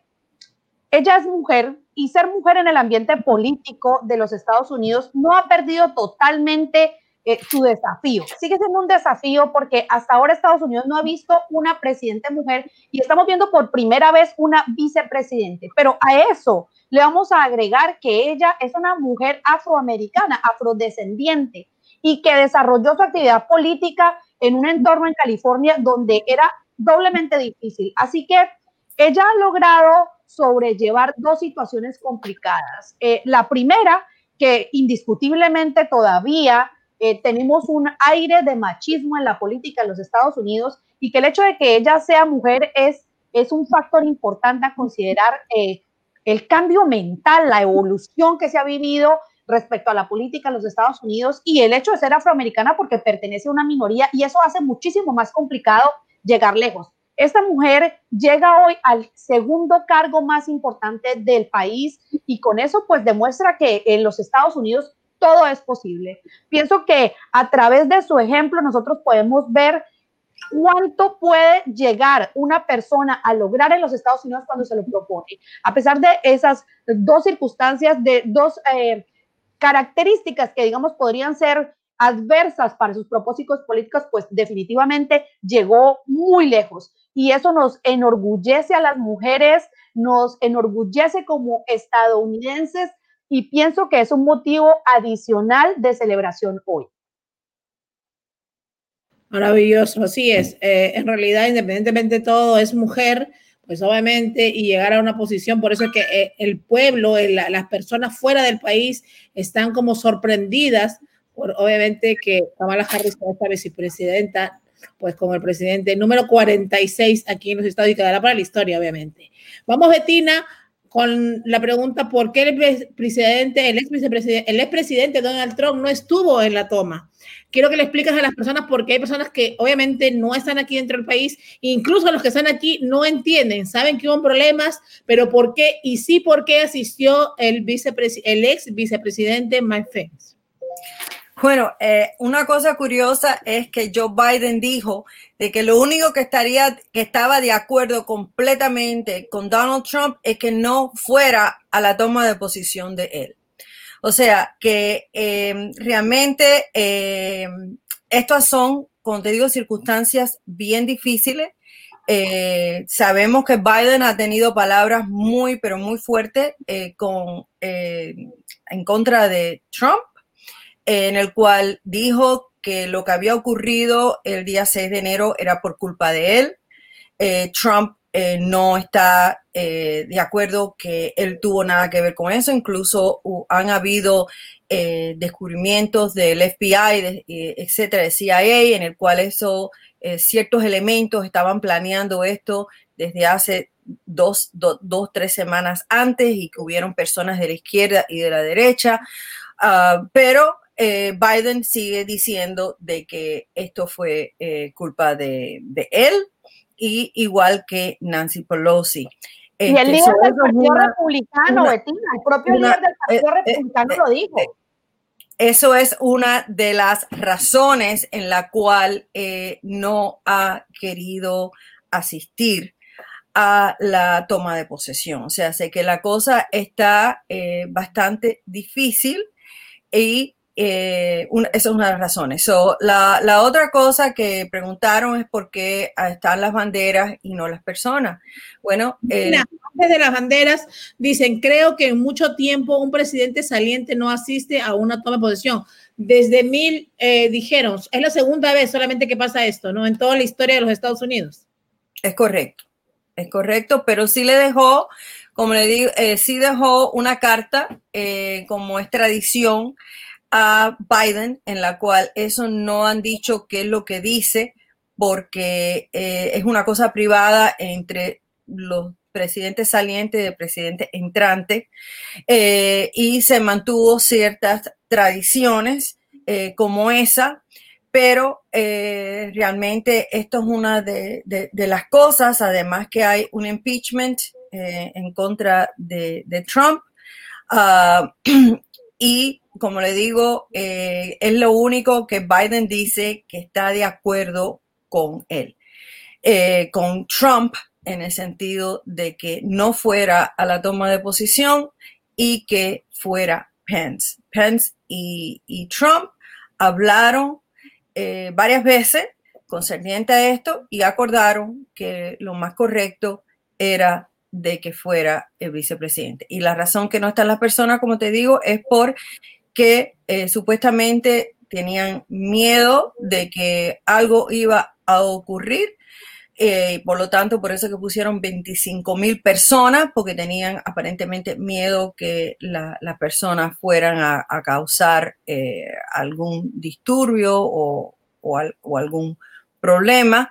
Speaker 2: ella es mujer y ser mujer en el ambiente político de los Estados Unidos no ha perdido totalmente eh, su desafío. Sigue siendo un desafío porque hasta ahora Estados Unidos no ha visto una presidente mujer y estamos viendo por primera vez una vicepresidente. Pero a eso le vamos a agregar que ella es una mujer afroamericana, afrodescendiente y que desarrolló su actividad política en un entorno en California donde era doblemente difícil. Así que ella ha logrado sobrellevar dos situaciones complicadas. Eh, la primera, que indiscutiblemente todavía eh, tenemos un aire de machismo en la política de los Estados Unidos y que el hecho de que ella sea mujer es, es un factor importante a considerar eh, el cambio mental, la evolución que se ha vivido respecto a la política en los Estados Unidos y el hecho de ser afroamericana porque pertenece a una minoría y eso hace muchísimo más complicado llegar lejos. Esta mujer llega hoy al segundo cargo más importante del país y con eso pues demuestra que en los Estados Unidos todo es posible. Pienso que a través de su ejemplo nosotros podemos ver cuánto puede llegar una persona a lograr en los Estados Unidos cuando se lo propone. A pesar de esas dos circunstancias, de dos eh, características que digamos podrían ser adversas para sus propósitos políticos, pues definitivamente llegó muy lejos. Y eso nos enorgullece a las mujeres, nos enorgullece como estadounidenses y pienso que es un motivo adicional de celebración hoy.
Speaker 1: Maravilloso, así es. Eh, en realidad, independientemente de todo, es mujer, pues obviamente, y llegar a una posición, por eso es que eh, el pueblo, las personas fuera del país están como sorprendidas, obviamente que Kamala Harris, esta vicepresidenta, pues como el presidente número 46 aquí en los Estados Unidos, quedará para la historia, obviamente. Vamos, Betina, con la pregunta por qué el presidente, el ex vicepresidente, el expresidente Donald Trump no estuvo en la toma. Quiero que le expliques a las personas porque hay personas que obviamente no están aquí dentro del país, incluso los que están aquí no entienden, saben que hubo problemas, pero por qué y sí por qué asistió el, el ex vicepresidente Mike Pence.
Speaker 3: Bueno, eh, una cosa curiosa es que Joe Biden dijo de que lo único que estaría, que estaba de acuerdo completamente con Donald Trump es que no fuera a la toma de posición de él. O sea, que em, realmente em, estas son, como te digo, circunstancias bien difíciles. Eh, sabemos que Biden ha tenido palabras muy, pero muy fuertes eh, con, en contra de Trump en el cual dijo que lo que había ocurrido el día 6 de enero era por culpa de él. Eh, Trump eh, no está eh, de acuerdo que él tuvo nada que ver con eso. Incluso han habido descubrimientos del FBI, etcétera, de CIA, en el cual eso, ciertos elementos estaban planeando esto desde hace dos, dos, tres semanas antes y que hubieron personas de la izquierda y de la derecha. Ah, pero eh, Biden sigue diciendo de que esto fue eh, culpa de, él y igual que Nancy Pelosi.
Speaker 2: Y el este, líder del Partido Republicano, el propio líder del Partido eh, Republicano lo dijo.
Speaker 3: Eso es una de las razones en la cual no ha querido asistir a la toma de posesión. O sea, sé que la cosa está bastante difícil y eh, esa es una de las razones. la, otra cosa que preguntaron es por qué están las banderas y no las personas. Bueno,
Speaker 1: eh, de las banderas dicen, creo que en mucho tiempo un presidente saliente no asiste a una toma de posesión. Desde mil eh, dijeron, es la segunda vez solamente que pasa esto, ¿no? En toda la historia de los Estados Unidos.
Speaker 3: Es correcto, es correcto, pero sí le dejó, como le digo, eh, sí dejó una carta como es tradición a Biden, en la cual eso no han dicho qué es lo que dice, porque eh, es una cosa privada entre los presidente saliente y del presidente entrante, eh, y se mantuvo ciertas tradiciones eh, como esa, pero realmente esto es una de, las cosas, además que hay un impeachment en contra de, Trump. Ah, y como le digo, es lo único que Biden dice que está de acuerdo con él. Eh, con Trump en el sentido de que no fuera a la toma de posición y que fuera Pence. Pence y, Trump hablaron eh, varias veces concerniente a esto y acordaron que lo más correcto era de que fuera el vicepresidente. Y la razón que no están las personas, como te digo, es porque eh, supuestamente tenían miedo de que algo iba a ocurrir eh, por lo tanto, por eso que pusieron 25 mil personas, porque tenían aparentemente miedo que las personas fueran a, causar eh, algún disturbio o, algún problema.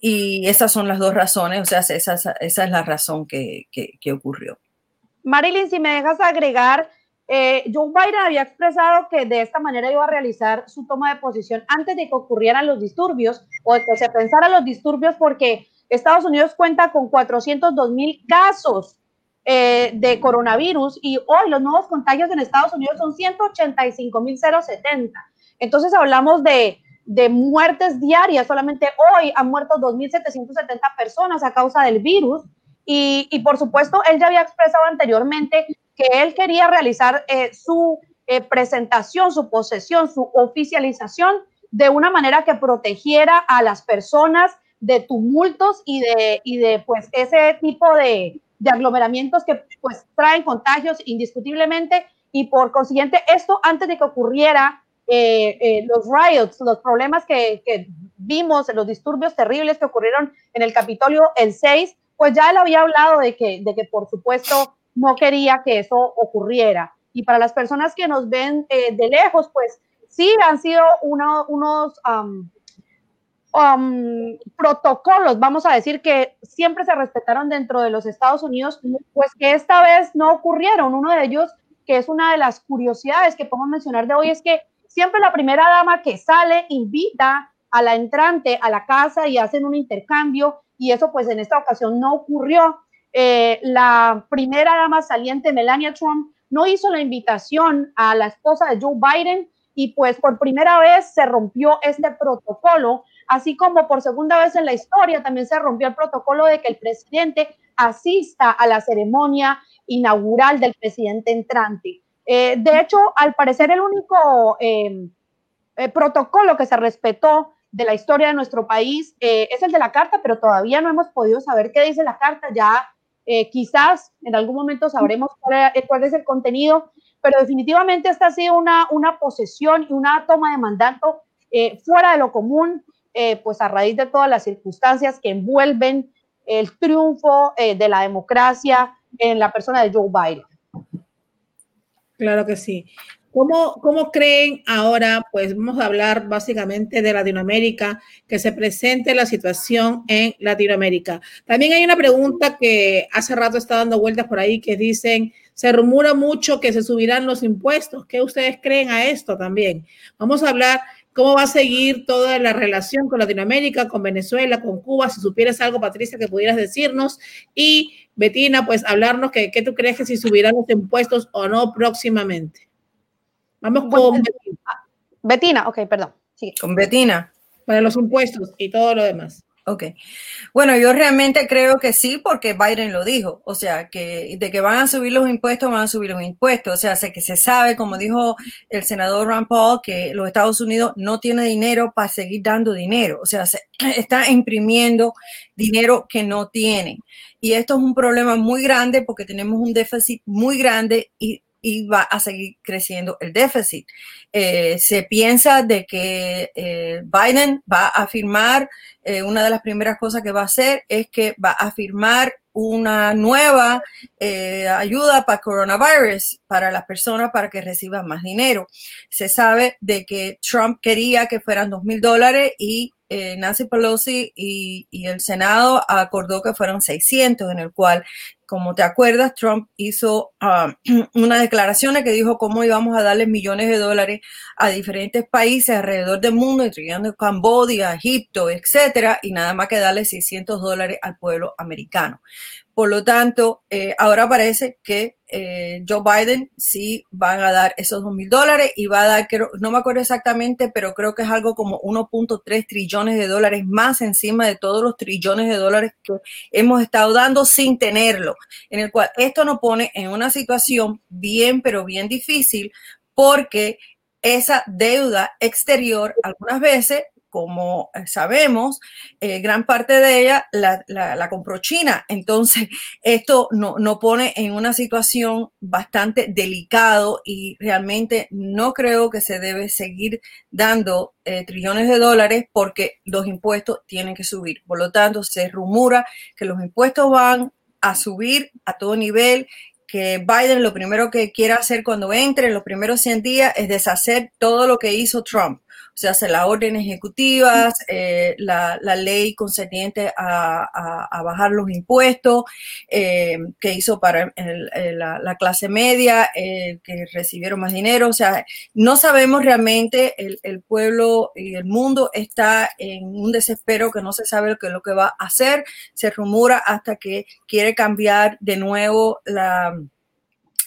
Speaker 3: Y esas son las dos razones, o sea, esa, esa es la razón que, que ocurrió.
Speaker 2: Marilyn, si me dejas agregar, eh, Joe Biden había expresado que de esta manera iba a realizar su toma de posición antes de que ocurrieran los disturbios o de que se pensaran los disturbios porque Estados Unidos cuenta con 402 mil casos eh, de coronavirus y hoy los nuevos contagios en Estados Unidos son 185 mil 070. Entonces hablamos de, de muertes diarias. Solamente hoy han muerto 2.770 personas a causa del virus. Y, y, por supuesto, él ya había expresado anteriormente que él quería realizar eh, su eh, presentación, su posesión, su oficialización de una manera que protegiera a las personas de tumultos y de, y de pues ese tipo de, de aglomeramientos que pues traen contagios indiscutiblemente. Y por consiguiente esto antes de que ocurriera eh, los riots, los problemas que, que, vimos, los disturbios terribles que ocurrieron en el Capitolio el 6, pues ya él había hablado de que, de que por supuesto no quería que eso ocurriera. Y para las personas que nos ven eh, de lejos, pues sí han sido unos protocolos, vamos a decir, que siempre se respetaron dentro de los Estados Unidos, pues que esta vez no ocurrieron. Uno de ellos, que es una de las curiosidades que podemos mencionar de hoy, es que siempre la primera dama que sale invita a la entrante a la casa y hacen un intercambio y eso pues en esta ocasión no ocurrió. Eh, la primera dama saliente, Melania Trump, no hizo la invitación a la esposa de Joe Biden y pues por primera vez se rompió este protocolo, así como por segunda vez en la historia también se rompió el protocolo de que el presidente asista a la ceremonia inaugural del presidente entrante. Eh, de hecho, al parecer el único eh, protocolo que se respetó de la historia de nuestro país es el de la carta, pero todavía no hemos podido saber qué dice la carta. Ya eh, quizás en algún momento sabremos cuál, es el contenido, pero definitivamente esta ha sido una, una posesión y una toma de mandato eh, fuera de lo común, eh, pues a raíz de todas las circunstancias que envuelven el triunfo de la democracia en la persona de Joe Biden.
Speaker 1: Claro que sí. ¿Cómo, ¿Cómo, creen ahora, pues vamos a hablar básicamente de Latinoamérica, que se presente la situación en Latinoamérica? También hay una pregunta que hace rato está dando vueltas por ahí que dicen, se rumora mucho que se subirán los impuestos. ¿Qué ustedes creen a esto también? Vamos a hablar cómo va a seguir toda la relación con Latinoamérica, con Venezuela, con Cuba. Si supieras algo, Patricia, que pudieras decirnos. Y Betina, pues hablarnos que, qué tú crees que si subirán los impuestos o no próximamente. Vamos con
Speaker 2: Betina. ok, perdón.
Speaker 3: Con Betina.
Speaker 1: Para los impuestos y todo lo demás.
Speaker 3: Ok. Bueno, yo realmente creo que sí, porque Biden lo dijo. O sea, que de que van a subir los impuestos, van a subir los impuestos. O sea, sé que se sabe, como dijo el senador Ron Paul, que los Estados Unidos no tiene dinero para seguir dando dinero. O sea, se está imprimiendo dinero que no tienen. Y esto es un problema muy grande porque tenemos un déficit muy grande y y va a seguir creciendo el déficit. Eh, se piensa de que eh, Biden va a firmar, eh, una de las primeras cosas que va a hacer es que va a firmar una nueva ayuda para coronavirus para las personas para que reciban más dinero. Se sabe de que Trump quería que fueran dos mil dólares y eh, Nancy Pelosi y, el Senado acordó que fueron 600, en el cual como te acuerdas, Trump hizo uh, una declaración que dijo cómo íbamos a darle millones de dólares a diferentes países alrededor del mundo, incluyendo Cambodia, Egipto, etcétera, y nada más que darle 600 dólares al pueblo americano. Por lo tanto, eh, ahora parece que eh, Joe Biden sí van a dar esos dos mil dólares y va a dar, no me acuerdo exactamente, pero creo que es algo como 1.3 trillones de dólares más encima de todos los trillones de dólares que hemos estado dando sin tenerlo, en el cual esto nos pone en una situación bien, pero bien difícil porque esa deuda exterior algunas veces como eh, sabemos, eh, gran parte de ella la, compró China. Entonces, esto nos no pone en una situación bastante delicado y realmente no creo que se debe seguir dando eh, trillones de dólares porque los impuestos tienen que subir. Por lo tanto, se rumora que los impuestos van a subir a todo nivel que Biden lo primero que quiere hacer cuando entre en los primeros 100 días es deshacer todo lo que hizo Trump se hace las órdenes ejecutivas, eh, la, ley concerniente a, bajar los impuestos eh, que hizo para la, clase media, eh, que recibieron más dinero. O sea, no sabemos realmente, el, el, pueblo y el mundo está en un desespero que no se sabe lo que, lo que va a hacer. Se rumora hasta que quiere cambiar de nuevo la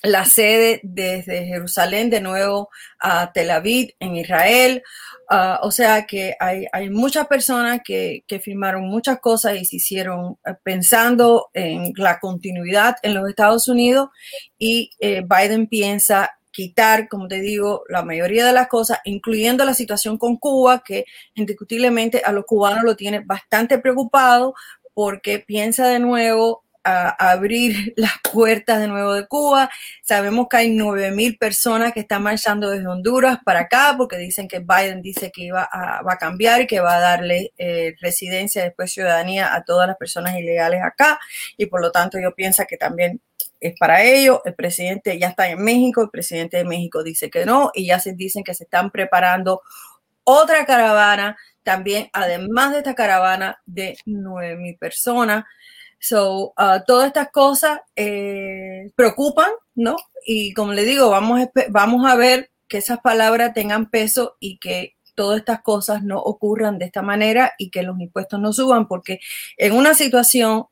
Speaker 3: la sede desde Jerusalén de nuevo a Tel Aviv en Israel. Ah, o sea que hay, muchas personas que, firmaron muchas cosas y se hicieron eh, pensando en la continuidad en los Estados Unidos y eh, Biden piensa quitar, como te digo, la mayoría de las cosas, incluyendo la situación con Cuba, que indiscutiblemente a los cubanos lo tiene bastante preocupado porque piensa de nuevo abrir las puertas de nuevo de Cuba. Sabemos que hay 9 mil personas que están marchando desde Honduras para acá porque dicen que Biden dice que iba a, va a cambiar y que va a darle eh, residencia después ciudadanía a todas las personas ilegales acá y por lo tanto yo pienso que también es para ello. El presidente ya está en México, el presidente de México dice que no y ya se dicen que se están preparando otra caravana también, además de esta caravana de 9 mil personas So, uh, todas estas cosas eh, preocupan, ¿no? Y como le digo, vamos a, vamos a ver que esas palabras tengan peso y que todas estas cosas no ocurran de esta manera y que los impuestos no suban, porque en una situación,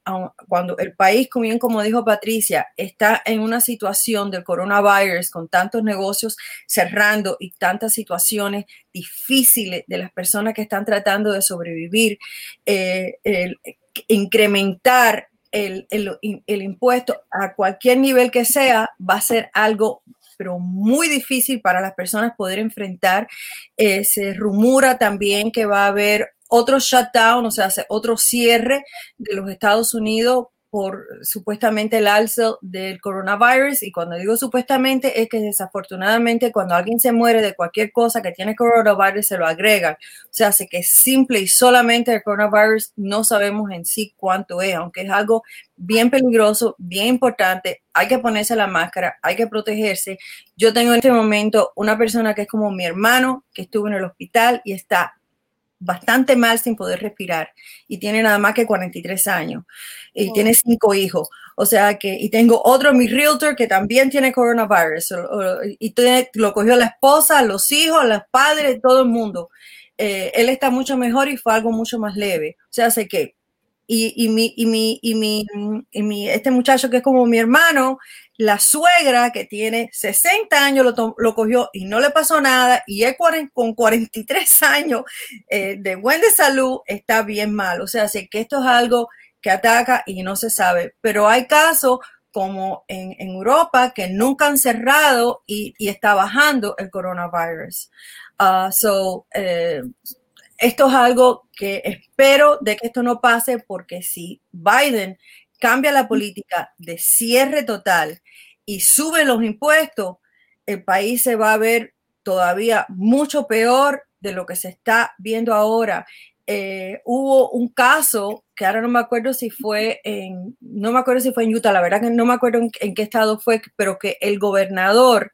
Speaker 3: cuando el país, bien como dijo Patricia, está en una situación del coronavirus con tantos negocios cerrando y tantas situaciones difíciles de las personas que están tratando de sobrevivir, eh, incrementar el, impuesto a cualquier nivel que sea va a ser algo pero muy difícil para las personas poder enfrentar. Eh, se rumora también que va a haber otro shutdown, o sea, otro cierre de los Estados Unidos por supuestamente el alza del coronavirus y cuando digo supuestamente es que desafortunadamente cuando alguien se muere de cualquier cosa que tiene coronavirus se lo agregan. O sea, hace que simple y solamente el coronavirus no sabemos en sí cuánto es, aunque es algo bien peligroso, bien importante, hay que ponerse la máscara, hay que protegerse. Yo tengo en este momento una persona que es como mi hermano, que estuvo en el hospital y está bastante mal sin poder respirar y tiene nada más que 43 años y tiene cinco hijos. O sea que, y tengo otro, mi realtor, que también tiene coronavirus y lo cogió la esposa, los hijos, los padres, todo el mundo. Eh, él está mucho mejor y fue algo mucho más leve. O sea, sé que, y, y, mi, y, mi, y, mi, y mi, este muchacho que es como mi hermano, la suegra que tiene 60 años lo, lo, cogió y no le pasó nada y él con 43 años eh, de buen de salud está bien mal. O sea, sé que esto es algo que ataca y no se sabe. Pero hay casos como en, Europa que nunca han cerrado y, está bajando el coronavirus. Uh, so, eh, esto es algo que espero de que esto no pase porque si Biden cambia la política de cierre total y sube los impuestos, el país se va a ver todavía mucho peor de lo que se está viendo ahora. Eh, hubo un caso que ahora no me acuerdo si fue en, no me acuerdo si fue en Utah, la verdad que no me acuerdo en, qué estado fue, pero que el gobernador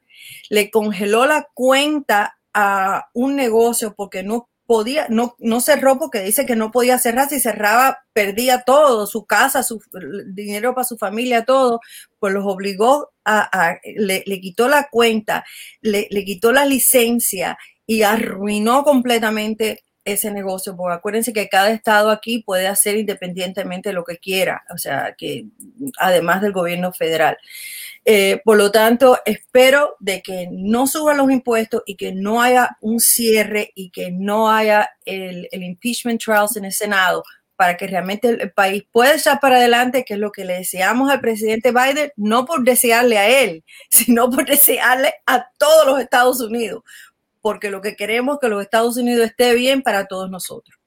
Speaker 3: le congeló la cuenta a un negocio porque no podía, no, no cerró porque dice que no podía cerrar, si cerraba perdía todo, su casa, su dinero para su familia, todo, pues los obligó a, le, quitó la cuenta, le, le quitó la licencia y arruinó completamente ese negocio, porque acuérdense que cada estado aquí puede hacer independientemente lo que quiera, o sea, que además del gobierno federal. Eh, por lo tanto, espero de que no suban los impuestos y que no haya un cierre y que no haya el, impeachment trials en el Senado para que realmente el, país pueda echar para adelante, que es lo que le deseamos al presidente Biden, no por desearle a él, sino por desearle a todos los Estados Unidos, porque lo que queremos es que los Estados Unidos esté bien para todos nosotros.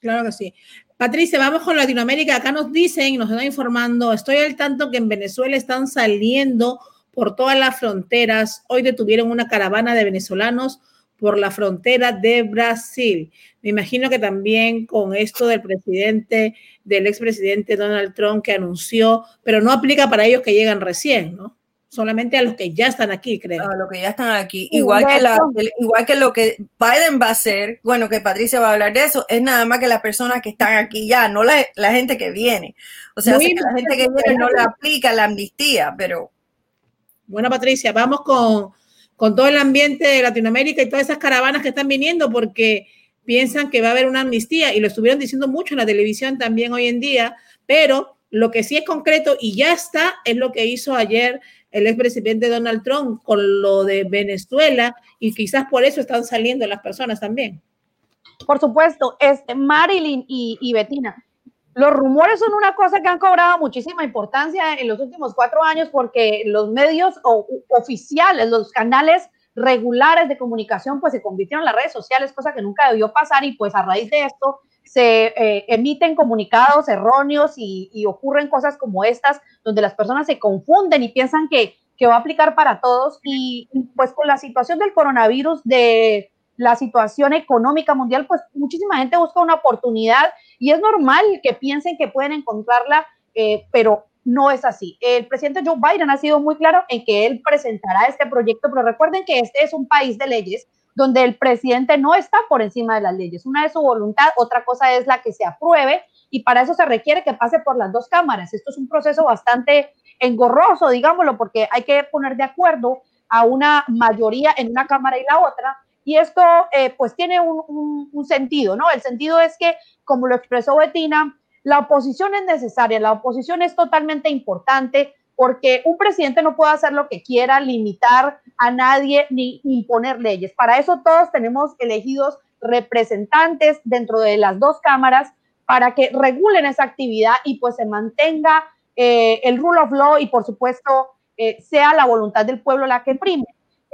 Speaker 1: Claro que sí. Patricia, vamos con Latinoamérica. Acá nos dicen, nos están informando, estoy al tanto que en Venezuela están saliendo por todas las fronteras. Hoy detuvieron una caravana de venezolanos por la frontera de Brasil. Me imagino que también con esto del presidente, del expresidente Donald Trump que anunció, pero no aplica para ellos que llegan recién, ¿no? Solamente a los que ya están aquí, creo.
Speaker 3: A los que ya están aquí. Igual que, la, igual que lo que Biden va a hacer, bueno, que Patricia va a hablar de eso, es nada más que las personas que están aquí ya, no la, la gente que viene. O sea, la gente que viene no le aplica la amnistía, pero...
Speaker 1: Bueno, Patricia, vamos con, con todo el ambiente de Latinoamérica y todas esas caravanas que están viniendo porque piensan que va a haber una amnistía y lo estuvieron diciendo mucho en la televisión también hoy en día, pero lo que sí es concreto y ya está es lo que hizo ayer el expresidente Donald Trump con lo de Venezuela y quizás por eso están saliendo las personas también.
Speaker 2: Por supuesto, este, Marilyn y, y Bettina, los rumores son una cosa que han cobrado muchísima importancia en los últimos cuatro años porque los medios oficiales, los canales regulares de comunicación, pues se convirtieron en las redes sociales, cosa que nunca debió pasar y pues a raíz de esto se eh, emiten comunicados erróneos y, ocurren cosas como estas, donde las personas se confunden y piensan que, va a aplicar para todos. Y pues con la situación del coronavirus, de la situación económica mundial, pues muchísima gente busca una oportunidad y es normal que piensen que pueden encontrarla, eh, pero no es así. El presidente Joe Biden ha sido muy claro en que él presentará este proyecto, pero recuerden que este es un país de leyes donde el presidente no está por encima de las leyes. Una es su voluntad, otra cosa es la que se apruebe y para eso se requiere que pase por las dos cámaras. Esto es un proceso bastante engorroso, digámoslo, porque hay que poner de acuerdo a una mayoría en una cámara y la otra. Y esto eh, pues tiene un, un sentido, ¿no? El sentido es que, como lo expresó Betina, la oposición es necesaria, la oposición es totalmente importante, porque un presidente no puede hacer lo que quiera, limitar a nadie ni imponer leyes. Para eso todos tenemos elegidos representantes dentro de las dos cámaras para que regulen esa actividad y pues se mantenga eh, el rule of law y por supuesto eh, sea la voluntad del pueblo la que prime.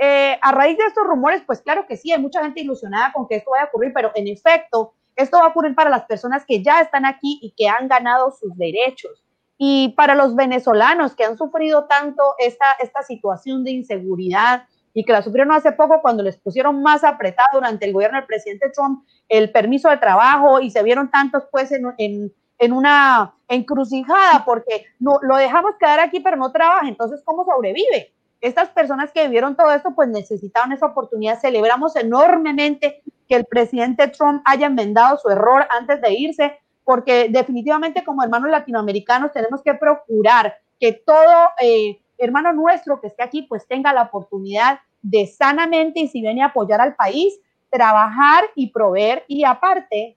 Speaker 2: Eh, a raíz de estos rumores, pues claro que sí, hay mucha gente ilusionada con que esto vaya a ocurrir, pero en efecto, esto va a ocurrir para las personas que ya están aquí y que han ganado sus derechos. Y para los venezolanos que han sufrido tanto esta, esta situación de inseguridad y que la sufrieron hace poco cuando les pusieron más apretado durante el gobierno del presidente Trump el permiso de trabajo y se vieron tantos pues en, en, en una encrucijada porque no, lo dejamos quedar aquí pero no trabaja, entonces ¿cómo sobrevive? Estas personas que vivieron todo esto pues necesitaban esa oportunidad. Celebramos enormemente que el presidente Trump haya enmendado su error antes de irse porque definitivamente como hermanos latinoamericanos tenemos que procurar que todo eh, hermano nuestro que esté aquí pues tenga la oportunidad de sanamente y si viene a apoyar al país, trabajar y proveer y aparte,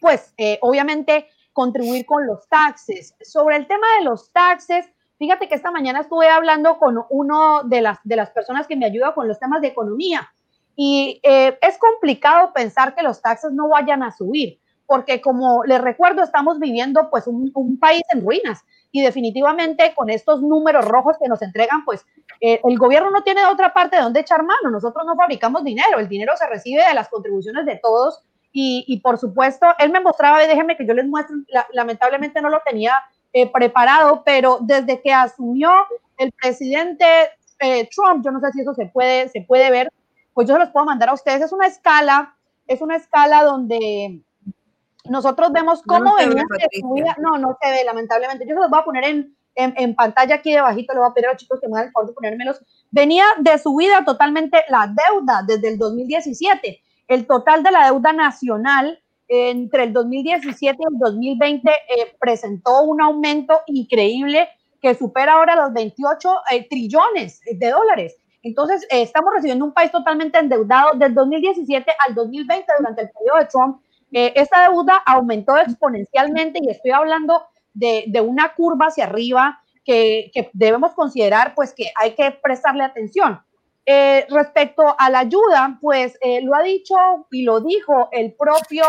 Speaker 2: pues eh, obviamente contribuir con los taxes. Sobre el tema de los taxes, fíjate que esta mañana estuve hablando con uno de las, de las personas que me ayuda con los temas de economía y eh, es complicado pensar que los taxes no vayan a subir porque como les recuerdo, estamos viviendo pues un, país en ruinas. Y definitivamente con estos números rojos que nos entregan, pues eh, el gobierno no tiene otra parte de donde echar mano, nosotros no fabricamos dinero, el dinero se recibe de las contribuciones de todos. Y, por supuesto, él me mostraba, y déjenme que yo les muestre, lamentablemente no lo tenía eh, preparado, pero desde que asumió el presidente eh, Trump, yo no sé si eso se puede, se puede ver, pues yo se los puedo mandar a ustedes, es una escala, es una escala donde nosotros vemos cómo venía de su vida. No, no se ve, lamentablemente. Yo se los voy a poner en, en, pantalla aquí debajito, le voy a pedir a los chicos que me hagan el favor de ponérmelos. Venía de su vida totalmente la deuda desde el 2017. el total de la deuda nacional entre el 2017 y el 2020 eh, presentó un aumento increíble que supera ahora los 28 eh, trillones de dólares. Entonces, eh, estamos recibiendo un país totalmente endeudado del 2017 al 2020 durante el periodo de Trump. Esta deuda aumentó exponencialmente y estoy hablando de, una curva hacia arriba que, debemos considerar, pues que hay que prestarle atención. respecto a la ayuda, pues lo ha dicho y lo dijo el propio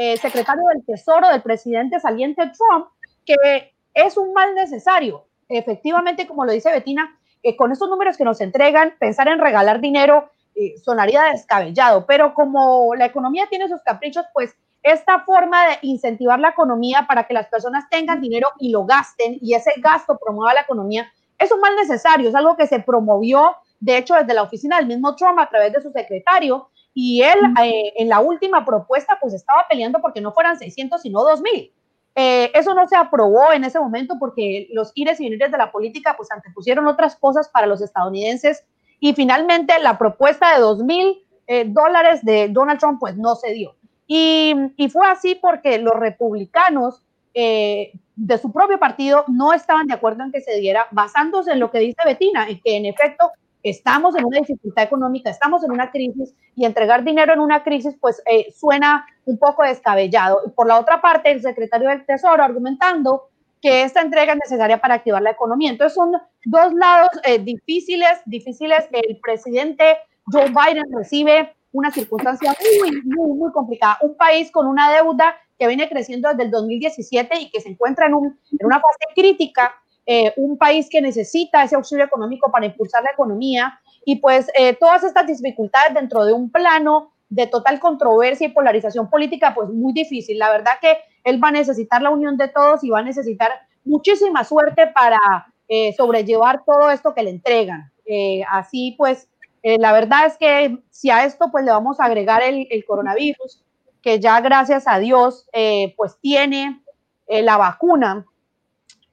Speaker 2: eh, secretario del Tesoro del presidente saliente Trump, que es un mal necesario. Efectivamente, como lo dice Betina, eh, con estos números que nos entregan, pensar en regalar dinero eh, sonaría descabellado, pero como la economía tiene sus caprichos, pues esta forma de incentivar la economía para que las personas tengan dinero y lo gasten y ese gasto promueva la economía, es un mal necesario, es algo que se promovió, de hecho, desde la oficina del mismo Trump a través de su secretario, y él eh, en la última propuesta pues estaba peleando porque no fueran 600 sino 2000. Eh, eso no se aprobó en ese momento porque los ires y venires de la política pues antepusieron otras cosas para los estadounidenses y finalmente la propuesta de 2000 eh, dólares de Donald Trump pues no se dio. Y, y fue así porque los republicanos eh, de su propio partido no estaban de acuerdo en que se diera, basándose en lo que dice Betina, en que en efecto estamos en una dificultad económica, estamos en una crisis y entregar dinero en una crisis pues eh, suena un poco descabellado. Y por la otra parte, el secretario del Tesoro argumentando que esta entrega es necesaria para activar la economía. Entonces son dos lados eh, difíciles, difíciles. El presidente Joe Biden recibe una circunstancia muy, muy, muy complicada. Un país con una deuda que viene creciendo desde el 2017 y que se encuentra en, un, en una fase crítica eh, un país que necesita ese auxilio económico para impulsar la economía y pues eh, todas estas dificultades dentro de un plano de total controversia y polarización política, pues muy difícil. La verdad que él va a necesitar la unión de todos y va a necesitar muchísima suerte para eh, sobrellevar todo esto que le entregan. así pues, la verdad es que si a esto pues le vamos a agregar el, el coronavirus, que ya gracias a Dios pues tiene la vacuna,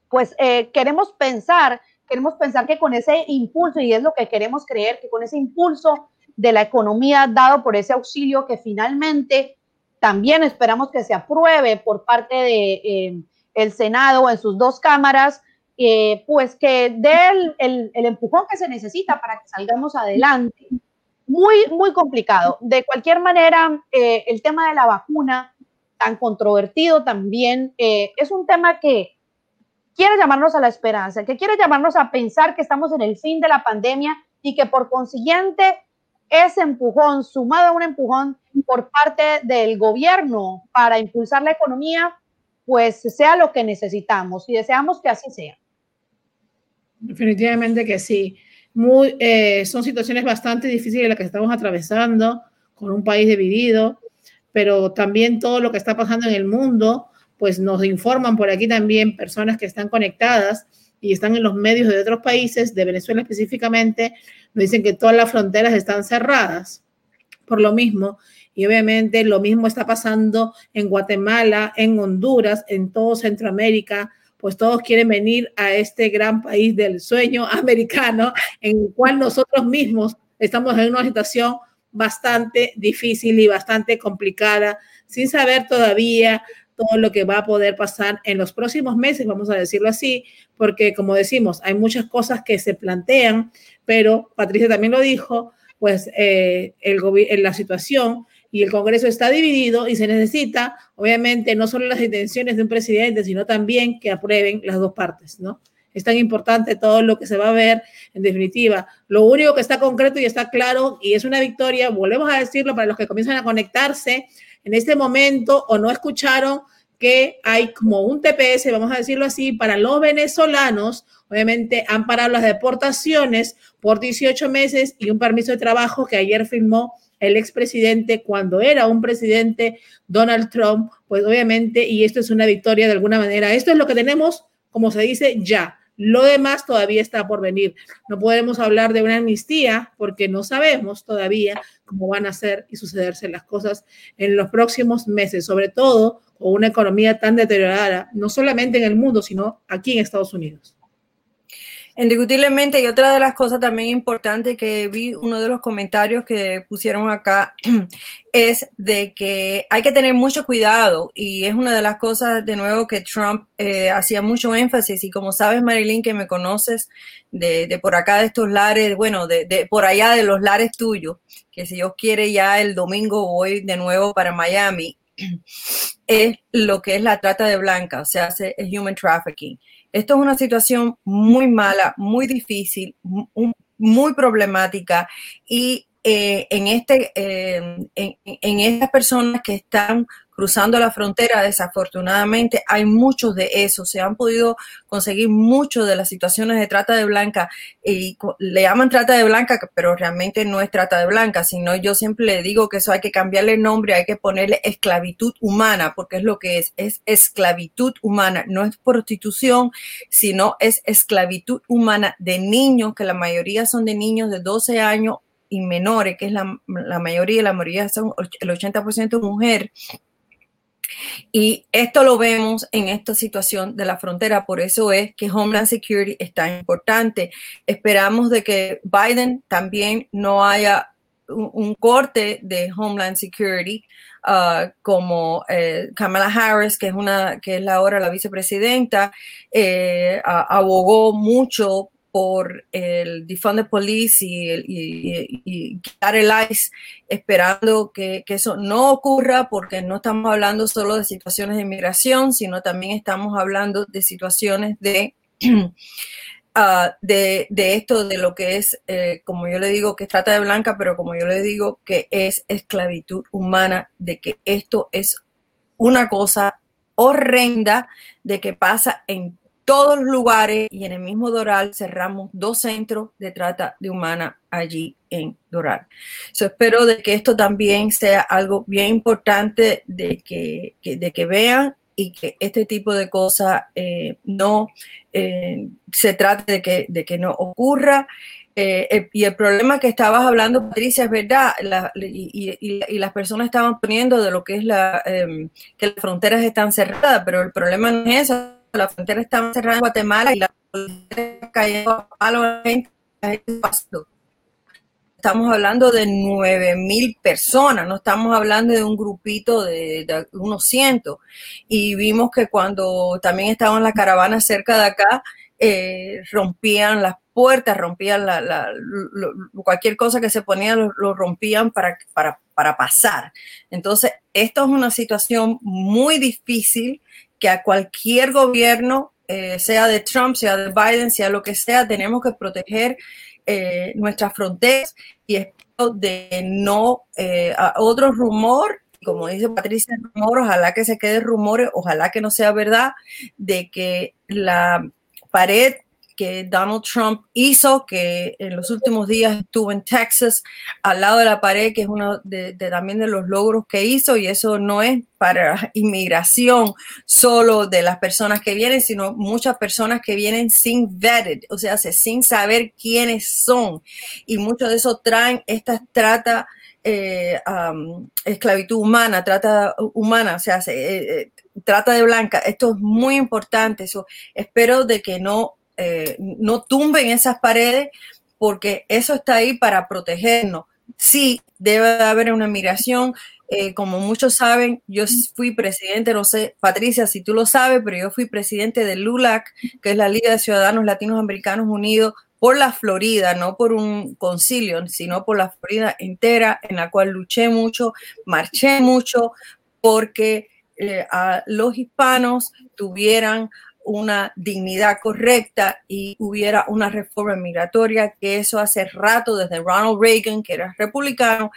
Speaker 2: pues eh, queremos pensar, queremos pensar que con ese impulso, y es lo que queremos creer, que con ese impulso de la economía dado por ese auxilio que finalmente también esperamos que se apruebe por parte de eh, el Senado en sus dos cámaras, eh, pues que dé el, el, empujón que se necesita para que salgamos adelante. Muy, muy complicado. De cualquier manera, el tema de la vacuna, tan controvertido también, es un tema que quiere llamarnos a la esperanza, que quiere llamarnos a pensar que estamos en el fin de la pandemia y que por consiguiente ese empujón, sumado a un empujón por parte del gobierno para impulsar la economía, pues sea lo que necesitamos y deseamos que así sea.
Speaker 1: Definitivamente que sí. Eh, son situaciones bastante difíciles las que estamos atravesando con un país dividido, pero también todo lo que está pasando en el mundo pues nos informan por aquí también personas que están conectadas y están en los medios de otros países, de Venezuela específicamente, nos dicen que todas las fronteras están cerradas por lo mismo. Y obviamente lo mismo está pasando en Guatemala, en Honduras, en todo Centroamérica, pues todos quieren venir a este gran país del sueño americano, en el cual nosotros mismos estamos en una situación bastante difícil y bastante complicada, sin saber todavía todo lo que va a poder pasar en los próximos meses, vamos a decirlo así, porque como decimos, hay muchas cosas que se plantean, pero Patricia también lo dijo, pues eh, el en la situación y el Congreso está dividido y se necesita, obviamente, no solo las intenciones de un presidente, sino también que aprueben las dos partes, ¿no? Es tan importante todo lo que se va a ver, en definitiva. Lo único que está concreto y está claro, y es una victoria, volvemos a decirlo para los que comienzan a conectarse, en este momento o no escucharon que hay como un TPS, vamos a decirlo así, para los venezolanos. Obviamente han parado las deportaciones por 18 meses y un permiso de trabajo que ayer firmó el expresidente cuando era un presidente Donald Trump, pues obviamente, y esto es una victoria de alguna manera. Esto es lo que tenemos, como se dice, ya. Lo demás todavía está por venir. No podemos hablar de una amnistía porque no sabemos todavía cómo van a ser y sucederse las cosas en los próximos meses, sobre todo con una economía tan deteriorada, no solamente en el mundo, sino aquí en Estados Unidos.
Speaker 3: Indiscutiblemente, y otra de las cosas también importantes que vi, uno de los comentarios que pusieron acá, es de que hay que tener mucho cuidado y es una de las cosas, de nuevo, que Trump eh, hacía mucho énfasis y como sabes, Marilyn, que me conoces de, de por acá, de estos lares, bueno, de, de, por allá de los lares tuyos, que si Dios quiere ya el domingo voy de nuevo para Miami, es lo que es la trata de blanca, o sea, es human trafficking. Esto es una situación muy mala, muy difícil, muy problemática y eh, en, este, eh, en, estas personas que están cruzando la frontera, desafortunadamente hay muchos de esos, se han podido conseguir muchos de las situaciones de trata de blanca y le llaman trata de blanca, pero realmente no es trata de blanca, sino yo siempre le digo que eso hay que cambiarle el nombre, hay que ponerle esclavitud humana, porque es lo que es, es esclavitud humana, no es prostitución, sino es esclavitud humana de niños, que la mayoría son de niños de 12 años y menores, que es la, la mayoría, la mayoría son el 80% mujer, y esto lo vemos en esta situación de la frontera, por eso es que Homeland Security es tan importante. Esperamos de que Biden también no haya un, corte de Homeland Security, uh, como eh, Kamala Harris, que es una que es ahora la vicepresidenta, eh, abogó mucho por el defund the police y, y, el ICE, esperando que, que, eso no ocurra, porque no estamos hablando solo de situaciones de inmigración, sino también estamos hablando de situaciones de, uh, de, de, esto, de lo que es, eh, como yo le digo, que es trata de blanca, pero como yo le digo, que es esclavitud humana, de que esto es una cosa horrenda, de que pasa en todos los lugares y en el mismo Doral cerramos dos centros de trata de humana allí en Doral. So, espero de que esto también sea algo bien importante de que, de que vean y que este tipo de cosas eh, no eh, se trate de que, de que no ocurra. Eh, eh y el problema que estabas hablando, Patricia, es verdad, la, y, y, y, las personas estaban poniendo de lo que es la, eh, que las fronteras están cerradas, pero el problema no es eso la frontera estaba cerrada en Guatemala y la frontera cayó a la gente. Estamos hablando de nueve mil personas, no estamos hablando de un grupito de, unos cientos. Y vimos que cuando también estaban las caravanas cerca de acá, eh, rompían las puertas, rompían la, cualquier cosa que se ponía, lo, lo rompían para, para, para pasar. Entonces, esto es una situación muy difícil a cualquier gobierno, eh, sea de Trump, sea de Biden, sea lo que sea, tenemos que proteger eh, nuestras fronteras. Y espero de no eh, otro rumor, como dice Patricia, rumor, ojalá que se quede rumores, ojalá que no sea verdad, de que la pared que Donald Trump hizo, que en los últimos días estuvo en Texas, al lado de la pared, que es uno de, también de los logros que hizo, y eso no es para inmigración solo de las personas que vienen, sino muchas personas que vienen sin vetted, o sea, sin saber quiénes son, y muchos de esos traen esta trata. Eh, esclavitud humana, trata humana, o sea, se, eh, eh, trata de blanca. Esto es muy importante. Eso, espero de que no eh, no tumben esas paredes porque eso está ahí para protegernos. Sí, debe haber una migración. Eh, como muchos saben, yo fui presidente, no sé, Patricia, si tú lo sabes, pero yo fui presidente del LULAC, que es la Liga de Ciudadanos Latinos Americanos Unidos, por la Florida, no por un concilio, sino por la Florida entera, en la cual luché mucho, marché mucho, porque eh, a los hispanos tuvieran una dignidad correcta y hubiera una reforma migratoria, que eso hace rato desde Ronald Reagan, que era republicano,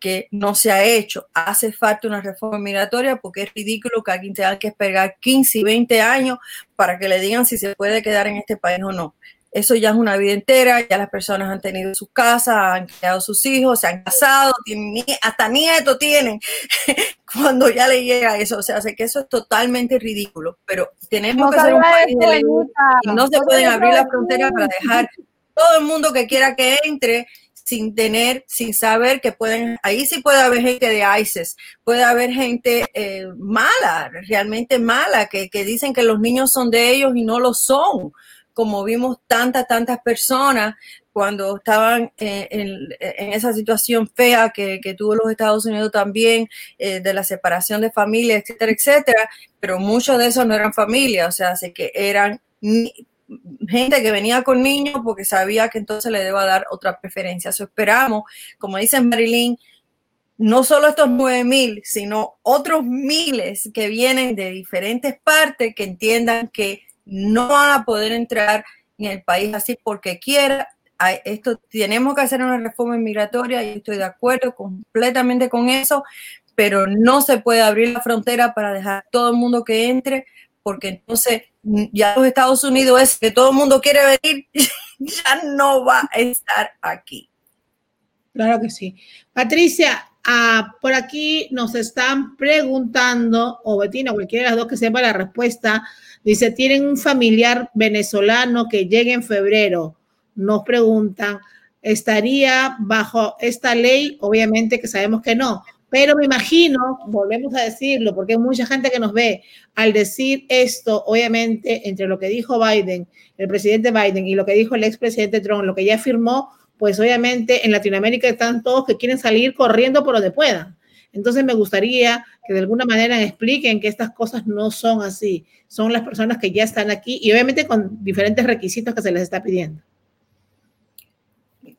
Speaker 3: que no se ha hecho. Hace falta una reforma migratoria porque es ridículo que alguien tenga que esperar 15 y 20 años para que le digan si se puede quedar en este país o no. Eso ya es una vida entera, ya las personas han tenido sus casas, han creado sus hijos, se han casado, tienen, hasta nietos tienen cuando ya le llega eso. O sea, sé que eso es totalmente ridículo, pero tenemos no que ser un país de y no se pueden abrir las fronteras para dejar todo el mundo que quiera que entre sin tener, sin saber que pueden, ahí sí puede haber gente de ISIS, puede haber gente eh, mala, realmente mala, que, que dicen que los niños son de ellos y no lo son como vimos tantas, tantas personas cuando estaban eh, en, esa situación fea que, tuvo los Estados Unidos también, eh, de la separación de familias, etcétera, etcétera, pero muchos de esos no eran familias, o sea, así que eran gente que venía con niños porque sabía que entonces le deba dar otra preferencia. Eso esperamos, como dice Marilyn, no solo estos nueve mil, sino otros miles que vienen de diferentes partes que entiendan que no van a poder entrar en el país así porque quiera. Esto tenemos que hacer una reforma migratoria y estoy de acuerdo completamente con eso, pero no se puede abrir la frontera para dejar todo el mundo que entre, porque entonces ya los Estados Unidos es que todo el mundo quiere venir, ya no va a estar aquí.
Speaker 1: Claro que sí. Patricia, Ah, por aquí nos están preguntando, o Betina, cualquiera de las dos que sepa la respuesta, dice, ¿tienen un familiar venezolano que llegue en febrero? Nos preguntan, ¿estaría bajo esta ley? Obviamente que sabemos que no, pero me imagino, volvemos a decirlo, porque hay mucha gente que nos ve, al decir esto, obviamente, entre lo que dijo Biden, el presidente Biden, y lo que dijo el expresidente Trump, lo que ya firmó, pues obviamente en Latinoamérica están todos que quieren salir corriendo por donde puedan. Entonces me gustaría que de alguna manera expliquen que estas cosas no son así. Son las personas que ya están aquí y obviamente con diferentes requisitos que se les está pidiendo.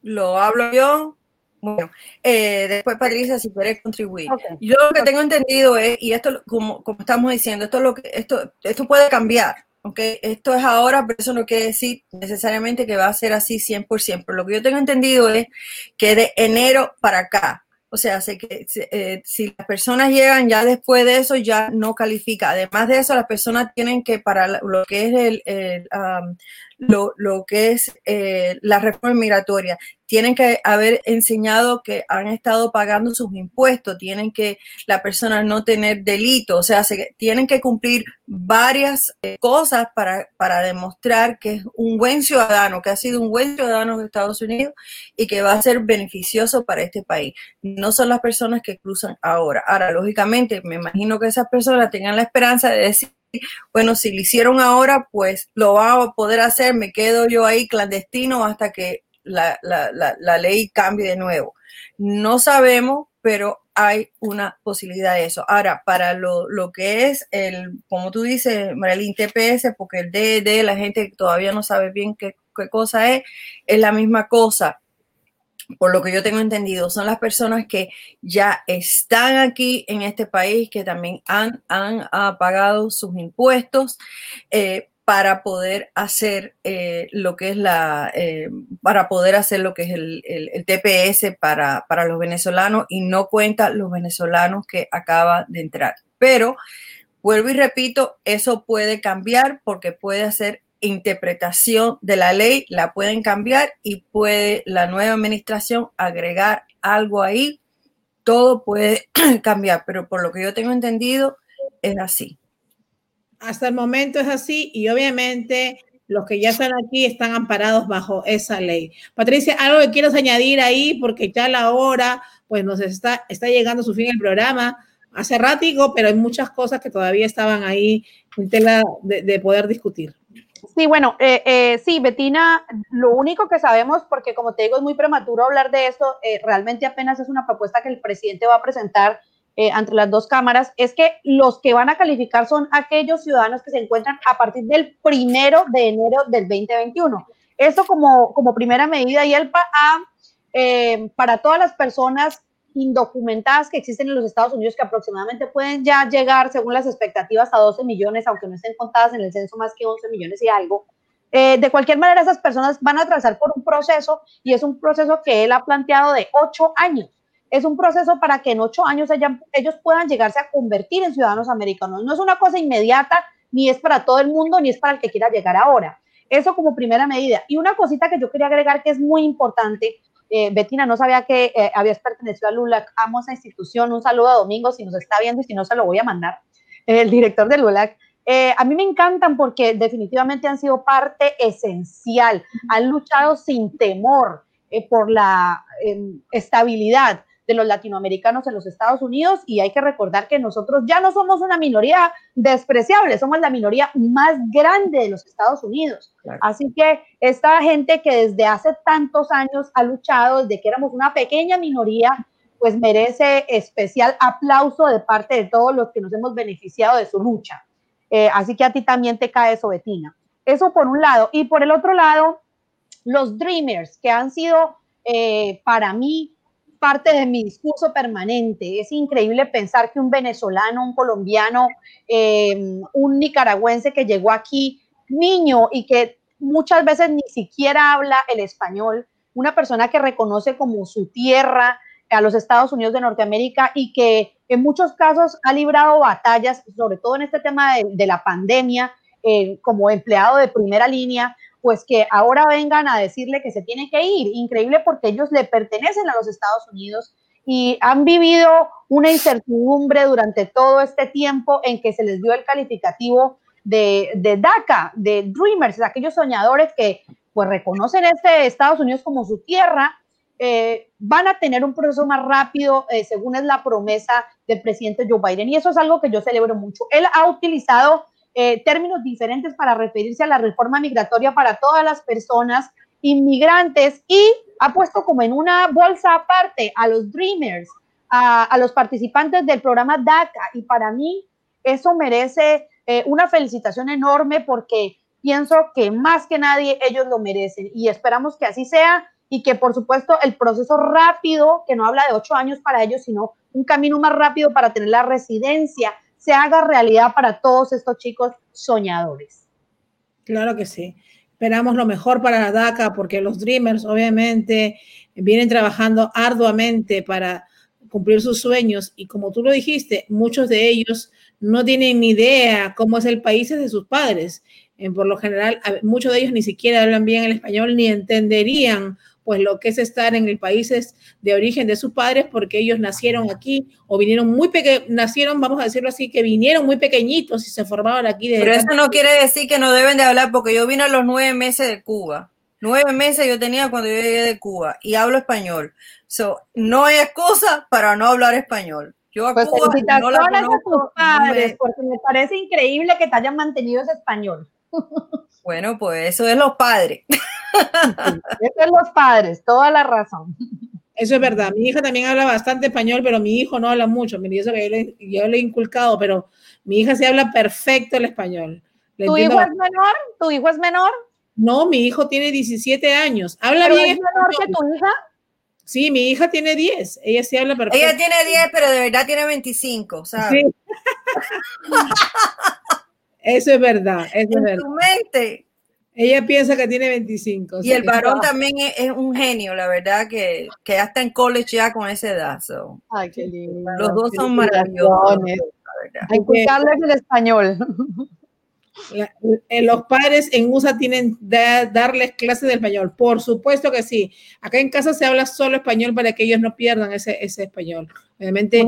Speaker 3: Lo hablo yo. Bueno, eh, después Patricia, si quieres contribuir. Yo lo que tengo entendido es, y esto como, como estamos diciendo, esto, lo que, esto, esto puede cambiar. Ok, esto es ahora, pero eso no quiere decir necesariamente que va a ser así 100%. Pero lo que yo tengo entendido es que de enero para acá, o sea, sé que eh, si las personas llegan ya después de eso, ya no califica. Además de eso, las personas tienen que, para lo que es el, lo, lo, que es eh, la reforma migratoria, tienen que haber enseñado que han estado pagando sus impuestos, tienen que la persona no tener delito, o sea, se, tienen que cumplir varias eh, cosas para, para demostrar que es un buen ciudadano, que ha sido un buen ciudadano de Estados Unidos y que va a ser beneficioso para este país. No son las personas que cruzan ahora. Ahora, lógicamente, me imagino que esas personas tengan la esperanza de decir, bueno, si lo hicieron ahora, pues lo va a poder hacer, me quedo yo ahí clandestino hasta que la, la, ley cambie de nuevo. No sabemos, pero hay una posibilidad de eso. Ahora, para lo, que es el, como tú dices, Marilyn TPS, porque el DD, la gente todavía no sabe bien qué, qué cosa es, es la misma cosa por lo que yo tengo entendido, son las personas que ya están aquí en este país, que también han, han pagado sus impuestos, eh, para poder hacer eh, lo que es la, eh, para poder hacer lo que es el, TPS para, para, los venezolanos y no cuenta los venezolanos que acaba de entrar. Pero vuelvo y repito, eso puede cambiar porque puede hacer interpretación de la ley, la pueden cambiar y puede la nueva administración agregar algo ahí. Todo puede cambiar, pero por lo que yo tengo entendido, es así.
Speaker 1: Hasta el momento es así y obviamente los que ya están aquí están amparados bajo esa ley. Patricia, algo que quieras añadir ahí porque ya la hora pues nos está, está llegando a su fin el programa. Hace rático, pero hay muchas cosas que todavía estaban ahí en tela de, poder discutir.
Speaker 2: Sí, bueno, eh, eh, sí, Betina, lo único que sabemos, porque como te digo, es muy prematuro hablar de esto, eh, realmente apenas es una propuesta que el presidente va a presentar eh, entre las dos cámaras es que los que van a calificar son aquellos ciudadanos que se encuentran a partir del primero de enero del 2021. Esto como, como primera medida y el a, eh, para todas las personas indocumentadas que existen en los Estados Unidos, que aproximadamente pueden ya llegar, según las expectativas, a 12 millones, aunque no estén contadas en el censo más que 11 millones y algo. Eh, de cualquier manera, esas personas van a atravesar por un proceso y es un proceso que él ha planteado de ocho años es un proceso para que en ocho años ellos puedan llegarse a convertir en ciudadanos americanos. No es una cosa inmediata, ni es para todo el mundo, ni es para el que quiera llegar ahora. Eso como primera medida. Y una cosita que yo quería agregar que es muy importante, eh, Betina, no sabía que eh, habías pertenecido a LULAC, amo esa institución, un saludo a Domingo si nos está viendo y si no se lo voy a mandar, el director del LULAC. Eh, a mí me encantan porque definitivamente han sido parte esencial, han luchado sin temor por la em, estabilidad de los latinoamericanos en los Estados Unidos y hay que recordar que nosotros ya no somos una minoría despreciable, somos la minoría más grande de los Estados Unidos. Así que esta gente que desde hace tantos años ha luchado, desde que éramos una pequeña minoría, pues merece especial aplauso de parte de todos los que nos hemos beneficiado de su lucha. Eh, así que a ti también te cae eso, Betina. Eso por un lado. Y por el otro lado, los Dreamers, que han sido eh, para mí parte de mi discurso permanente. Es increíble pensar que un venezolano, un colombiano, em, un nicaragüense que llegó aquí niño y que muchas veces ni siquiera habla el español, una persona que reconoce como su tierra a los Estados Unidos de Norteamérica y que en muchos casos ha librado batallas, sobre todo en este tema de, la pandemia, eh, como empleado de primera línea, pues que ahora vengan a decirle que se tiene que ir. Increíble porque ellos le pertenecen a los Estados Unidos y han vivido una incertidumbre durante todo este tiempo en que se les dio el calificativo de, de DACA, de Dreamers, aquellos soñadores que pues reconocen este Estados Unidos como su tierra, eh, van a tener un proceso más rápido, eh, según es la promesa del presidente Joe Biden. Y eso es algo que yo celebro mucho. Él ha utilizado eh, términos diferentes para referirse a la reforma migratoria para todas las personas inmigrantes y ha puesto como en una bolsa aparte a los Dreamers, a, los participantes del programa DACA. Y para mí eso merece eh, una felicitación enorme porque pienso que más que nadie ellos lo merecen. Y esperamos que así sea y que por supuesto el proceso rápido, que no habla de ocho años para ellos, sino un camino más rápido para tener la residencia se haga realidad para todos estos chicos soñadores.
Speaker 1: Claro que sí. Esperamos lo mejor para la DACA porque los Dreamers obviamente vienen trabajando arduamente para cumplir sus sueños y como tú lo dijiste, muchos de ellos no tienen ni idea cómo es el país de sus padres. Por lo general, muchos de ellos ni siquiera hablan bien el español ni entenderían pues lo que es estar en el países de origen de sus padres porque ellos nacieron aquí o vinieron muy pequeños, nacieron, vamos a decirlo así, que vinieron muy pequeñitos y se formaron aquí.
Speaker 3: Pero eso no quiere decir que no deben de hablar porque yo vine a los nueve meses de Cuba. Nueve meses yo tenía cuando yo llegué de Cuba y hablo español. So, no hay excusa para no hablar español.
Speaker 2: Yo a pues Cuba no la conozco, a tus padres, porque me parece increíble que te hayan mantenido ese español.
Speaker 3: Bueno, pues eso es los padres.
Speaker 2: Eso es los padres, toda la razón.
Speaker 1: Eso es verdad. Mi hija también habla bastante español, pero mi hijo no habla mucho. Me dice que yo le, he inculcado, pero mi hija se habla perfecto el español.
Speaker 2: ¿Tu hijo es menor? ¿Tu hijo es menor?
Speaker 1: No, mi hijo tiene 17 años. ¿Habla bien
Speaker 2: es menor que tu hija?
Speaker 1: Sí, mi hija tiene 10. Ella sí habla perfecto.
Speaker 3: Ella tiene 10, pero de verdad tiene 25, ¿sabes? Sí.
Speaker 1: Eso es verdad. Eso
Speaker 3: en
Speaker 1: es
Speaker 3: tu mente.
Speaker 1: Ella piensa que tiene 25.
Speaker 3: Y el varón también es, un genio, la verdad, que, que ya está en college ya con esa edad.
Speaker 2: Ay, qué lindo.
Speaker 3: Los dos son maravillosos.
Speaker 2: Hay que el español.
Speaker 1: Eh, los padres en USA tienen que darles clases de español. Por supuesto que sí. Acá en casa se habla solo español para que ellos no pierdan ese, ese español. Obviamente,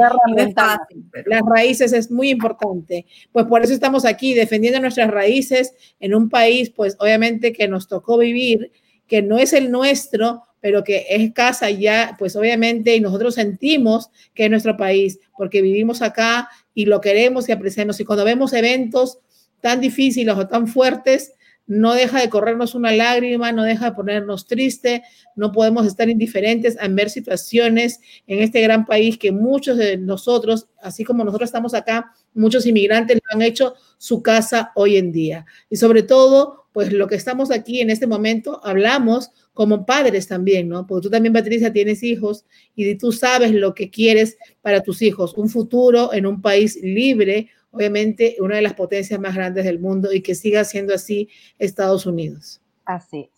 Speaker 1: las raíces es muy importante. Pues por eso estamos aquí defendiendo nuestras raíces en un país, pues obviamente que nos tocó vivir, que no es el nuestro, pero que es casa ya, pues obviamente, y nosotros sentimos que es nuestro país, porque vivimos acá y lo queremos y apreciamos. Y cuando vemos eventos tan difíciles o tan fuertes, no deja de corrernos una lágrima, no deja de ponernos triste, no podemos estar indiferentes a ver situaciones en este gran país que muchos de nosotros, así como nosotros estamos acá, muchos inmigrantes lo han hecho su casa hoy en día. Y sobre todo, pues lo que estamos aquí en este momento, hablamos como padres también, ¿no? Porque tú también, Patricia, tienes hijos y tú sabes lo que quieres para tus hijos, un futuro en un país libre, obviamente una de las potencias más grandes del mundo y que siga siendo así Estados Unidos.
Speaker 2: Así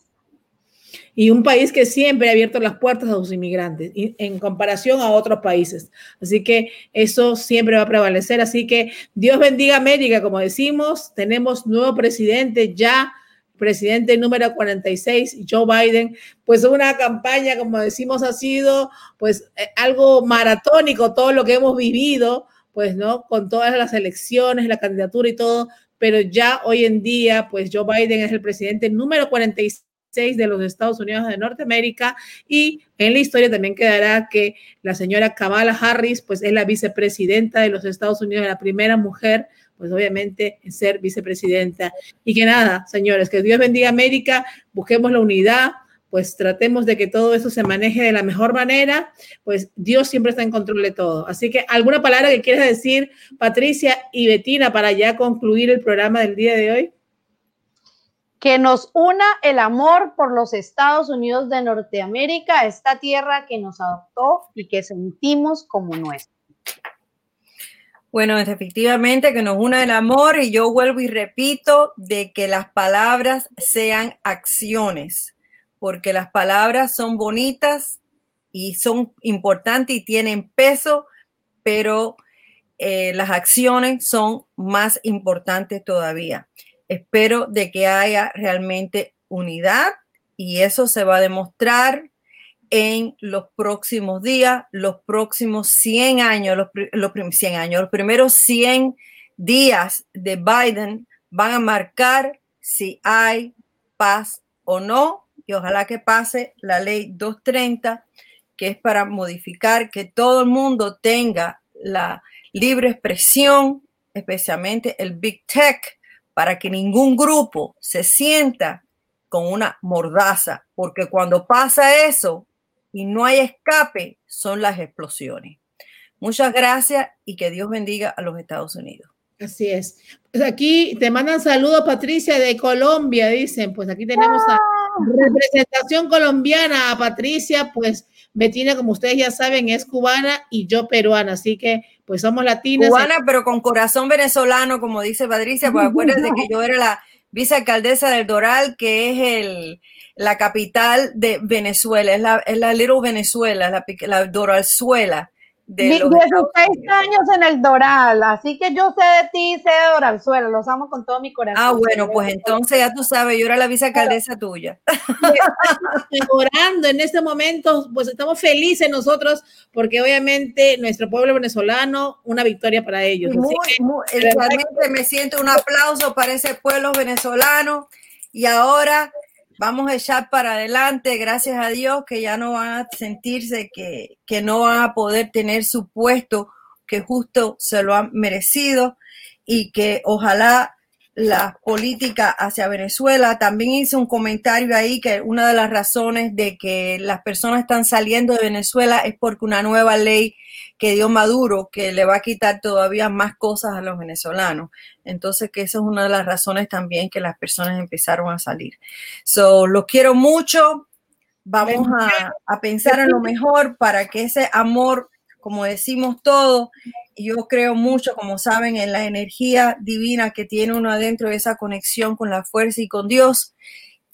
Speaker 1: Y un país que siempre ha abierto las puertas a sus inmigrantes en comparación a otros países. Así que eso siempre va a prevalecer. Así que Dios bendiga América, como decimos. Tenemos nuevo presidente ya presidente número 46, Joe Biden, pues una campaña, como decimos, ha sido pues eh, algo maratónico todo lo que hemos vivido pues, ¿no? Con todas las elecciones, la candidatura y todo, pero ya hoy en día, pues Joe Biden es el presidente número 46 de los Estados Unidos de Norteamérica y en la historia también quedará que la señora Kamala Harris pues es la vicepresidenta de los Estados Unidos, la primera mujer pues obviamente en ser vicepresidenta. Y que nada, señores, que Dios bendiga América, busquemos la unidad, pues tratemos de que todo eso se maneje de la mejor manera, pues Dios siempre está en control de todo. Así que, ¿alguna palabra que quieras decir, Patricia y Betina, para ya concluir el programa del día de hoy?
Speaker 2: que nos una el amor por los Estados Unidos de Norteamérica, esta tierra que nos adoptó y que sentimos como nuestra.
Speaker 3: Bueno, efectivamente que nos una el amor y yo vuelvo y repito de que las palabras sean acciones, porque las palabras son bonitas y son importantes y tienen peso, pero eh, las acciones son más importantes todavía. Espero de que haya realmente unidad y eso se va a demostrar en los próximos días, los próximos 100 años, los, los, 100 años, los primeros 100 días de Biden van a marcar si hay paz o no y ojalá que pase la ley 230 que es para modificar que todo el mundo tenga la libre expresión, especialmente el Big Tech, para que ningún grupo se sienta con una mordaza, porque cuando pasa eso y no hay escape, son las explosiones. Muchas gracias y que Dios bendiga a los Estados Unidos.
Speaker 1: Así es. Pues aquí te mandan saludos, Patricia, de Colombia, dicen. Pues aquí tenemos a representación colombiana, a Patricia, pues Betina, como ustedes ya saben, es cubana y yo peruana, así que pues somos latinas.
Speaker 3: Cubana, pero con corazón venezolano, como dice Patricia, pues acuérdense que yo era la vicealcaldesa del Doral, que es el, la capital de Venezuela, es la, es la Little Venezuela, la, la Doralzuela
Speaker 2: de 16 años en el Doral, así que yo sé de ti, sé de Doralzuela, los amo con todo mi corazón.
Speaker 3: Ah, bueno, pues entonces ya tú sabes, yo era la vicealcaldesa tuya.
Speaker 1: Orando en este momento, pues estamos felices nosotros, porque obviamente nuestro pueblo venezolano, una victoria para ellos.
Speaker 3: Muy, muy, realmente me siento un aplauso para ese pueblo venezolano y ahora vamos a echar para adelante, gracias a Dios, que ya no van a sentirse que, que no van a poder tener su puesto que justo se lo han merecido y que ojalá la política hacia Venezuela. También hice un comentario ahí que una de las razones de que las personas están saliendo de Venezuela es porque una nueva ley que dio Maduro, que le va a quitar todavía más cosas a los venezolanos. Entonces, que esa es una de las razones también que las personas empezaron a salir. So, los quiero mucho. Vamos a, a pensar en lo mejor para que ese amor, como decimos todos, yo creo mucho, como saben, en la energía divina que tiene uno adentro, esa conexión con la fuerza y con Dios,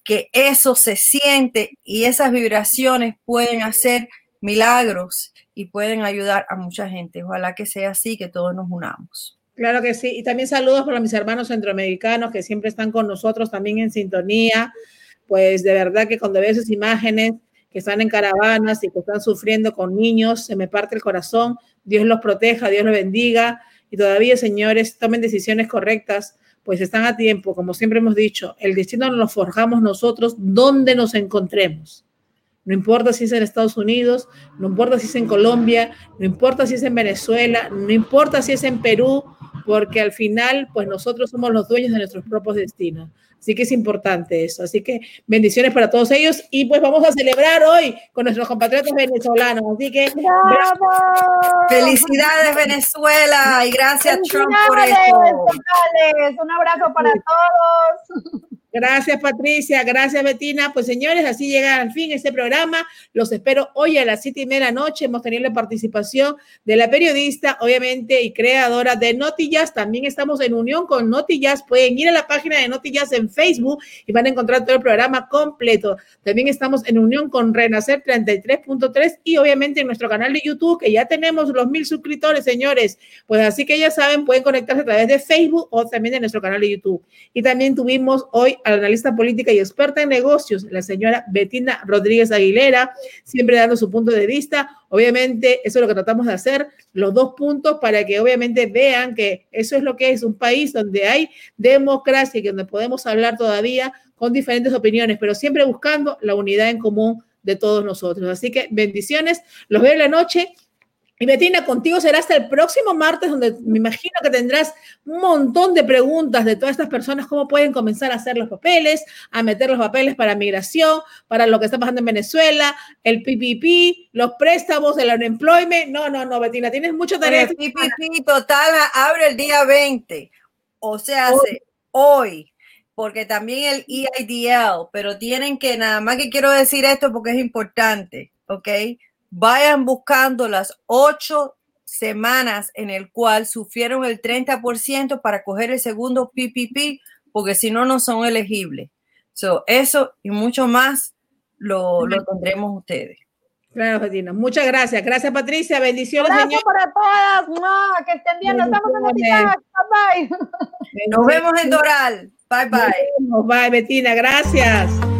Speaker 3: que eso se siente y esas vibraciones pueden hacer milagros y pueden ayudar a mucha gente. Ojalá que sea así, que todos nos unamos.
Speaker 1: Claro que sí. Y también saludos para mis hermanos centroamericanos que siempre están con nosotros también en sintonía. Pues de verdad que cuando veo esas imágenes que están en caravanas y que están sufriendo con niños, se me parte el corazón. Dios los proteja, Dios los bendiga. Y todavía, señores, tomen decisiones correctas, pues están a tiempo, como siempre hemos dicho, el destino lo forjamos nosotros donde nos encontremos. No importa si es en Estados Unidos, no importa si es en Colombia, no importa si es en Venezuela, no importa si es en Perú, porque al final, pues nosotros somos los dueños de nuestros propios destinos. Así que es importante eso. Así que bendiciones para todos ellos y pues vamos a celebrar hoy con nuestros compatriotas venezolanos. Así que
Speaker 3: felicidades Venezuela y gracias Trump por eso.
Speaker 2: Un abrazo para todos.
Speaker 1: Gracias, Patricia. Gracias, Betina. Pues, señores, así llega al fin este programa. Los espero hoy a las siete y media noche. Hemos tenido la participación de la periodista, obviamente, y creadora de Notillas. También estamos en unión con Notillas. Pueden ir a la página de Notillas en Facebook y van a encontrar todo el programa completo. También estamos en unión con Renacer 33.3 y, obviamente, en nuestro canal de YouTube, que ya tenemos los mil suscriptores, señores. Pues así que ya saben, pueden conectarse a través de Facebook o también de nuestro canal de YouTube. Y también tuvimos hoy a la analista política y experta en negocios, la señora Betina Rodríguez Aguilera, siempre dando su punto de vista. Obviamente, eso es lo que tratamos de hacer, los dos puntos, para que obviamente vean que eso es lo que es un país donde hay democracia y donde podemos hablar todavía con diferentes opiniones, pero siempre buscando la unidad en común de todos nosotros. Así que bendiciones, los veo en la noche y Betina, contigo será hasta el próximo martes, donde me imagino que tendrás un montón de preguntas de todas estas personas, cómo pueden comenzar a hacer los papeles, a meter los papeles para migración, para lo que está pasando en Venezuela, el PPP, los préstamos, el unemployment. No, no, no, Betina, tienes mucho tarea.
Speaker 3: El PPP total abre el día 20, o sea, hoy. hoy porque también el EIDL, pero tienen que, nada más que quiero decir esto porque es importante, ¿ok? Vayan buscando las ocho semanas en el cual sufrieron el 30% para coger el segundo PPP, porque si no, no son elegibles. So, eso y mucho más lo, lo tendremos ustedes.
Speaker 1: Claro, Betina. Muchas gracias. Gracias, Patricia. Bendiciones,
Speaker 2: Gracias para todas. Que estén bien. Nos vemos en
Speaker 3: Bye, bye. Nos vemos en Doral. Bye, bye.
Speaker 1: Bye, Betina. Gracias.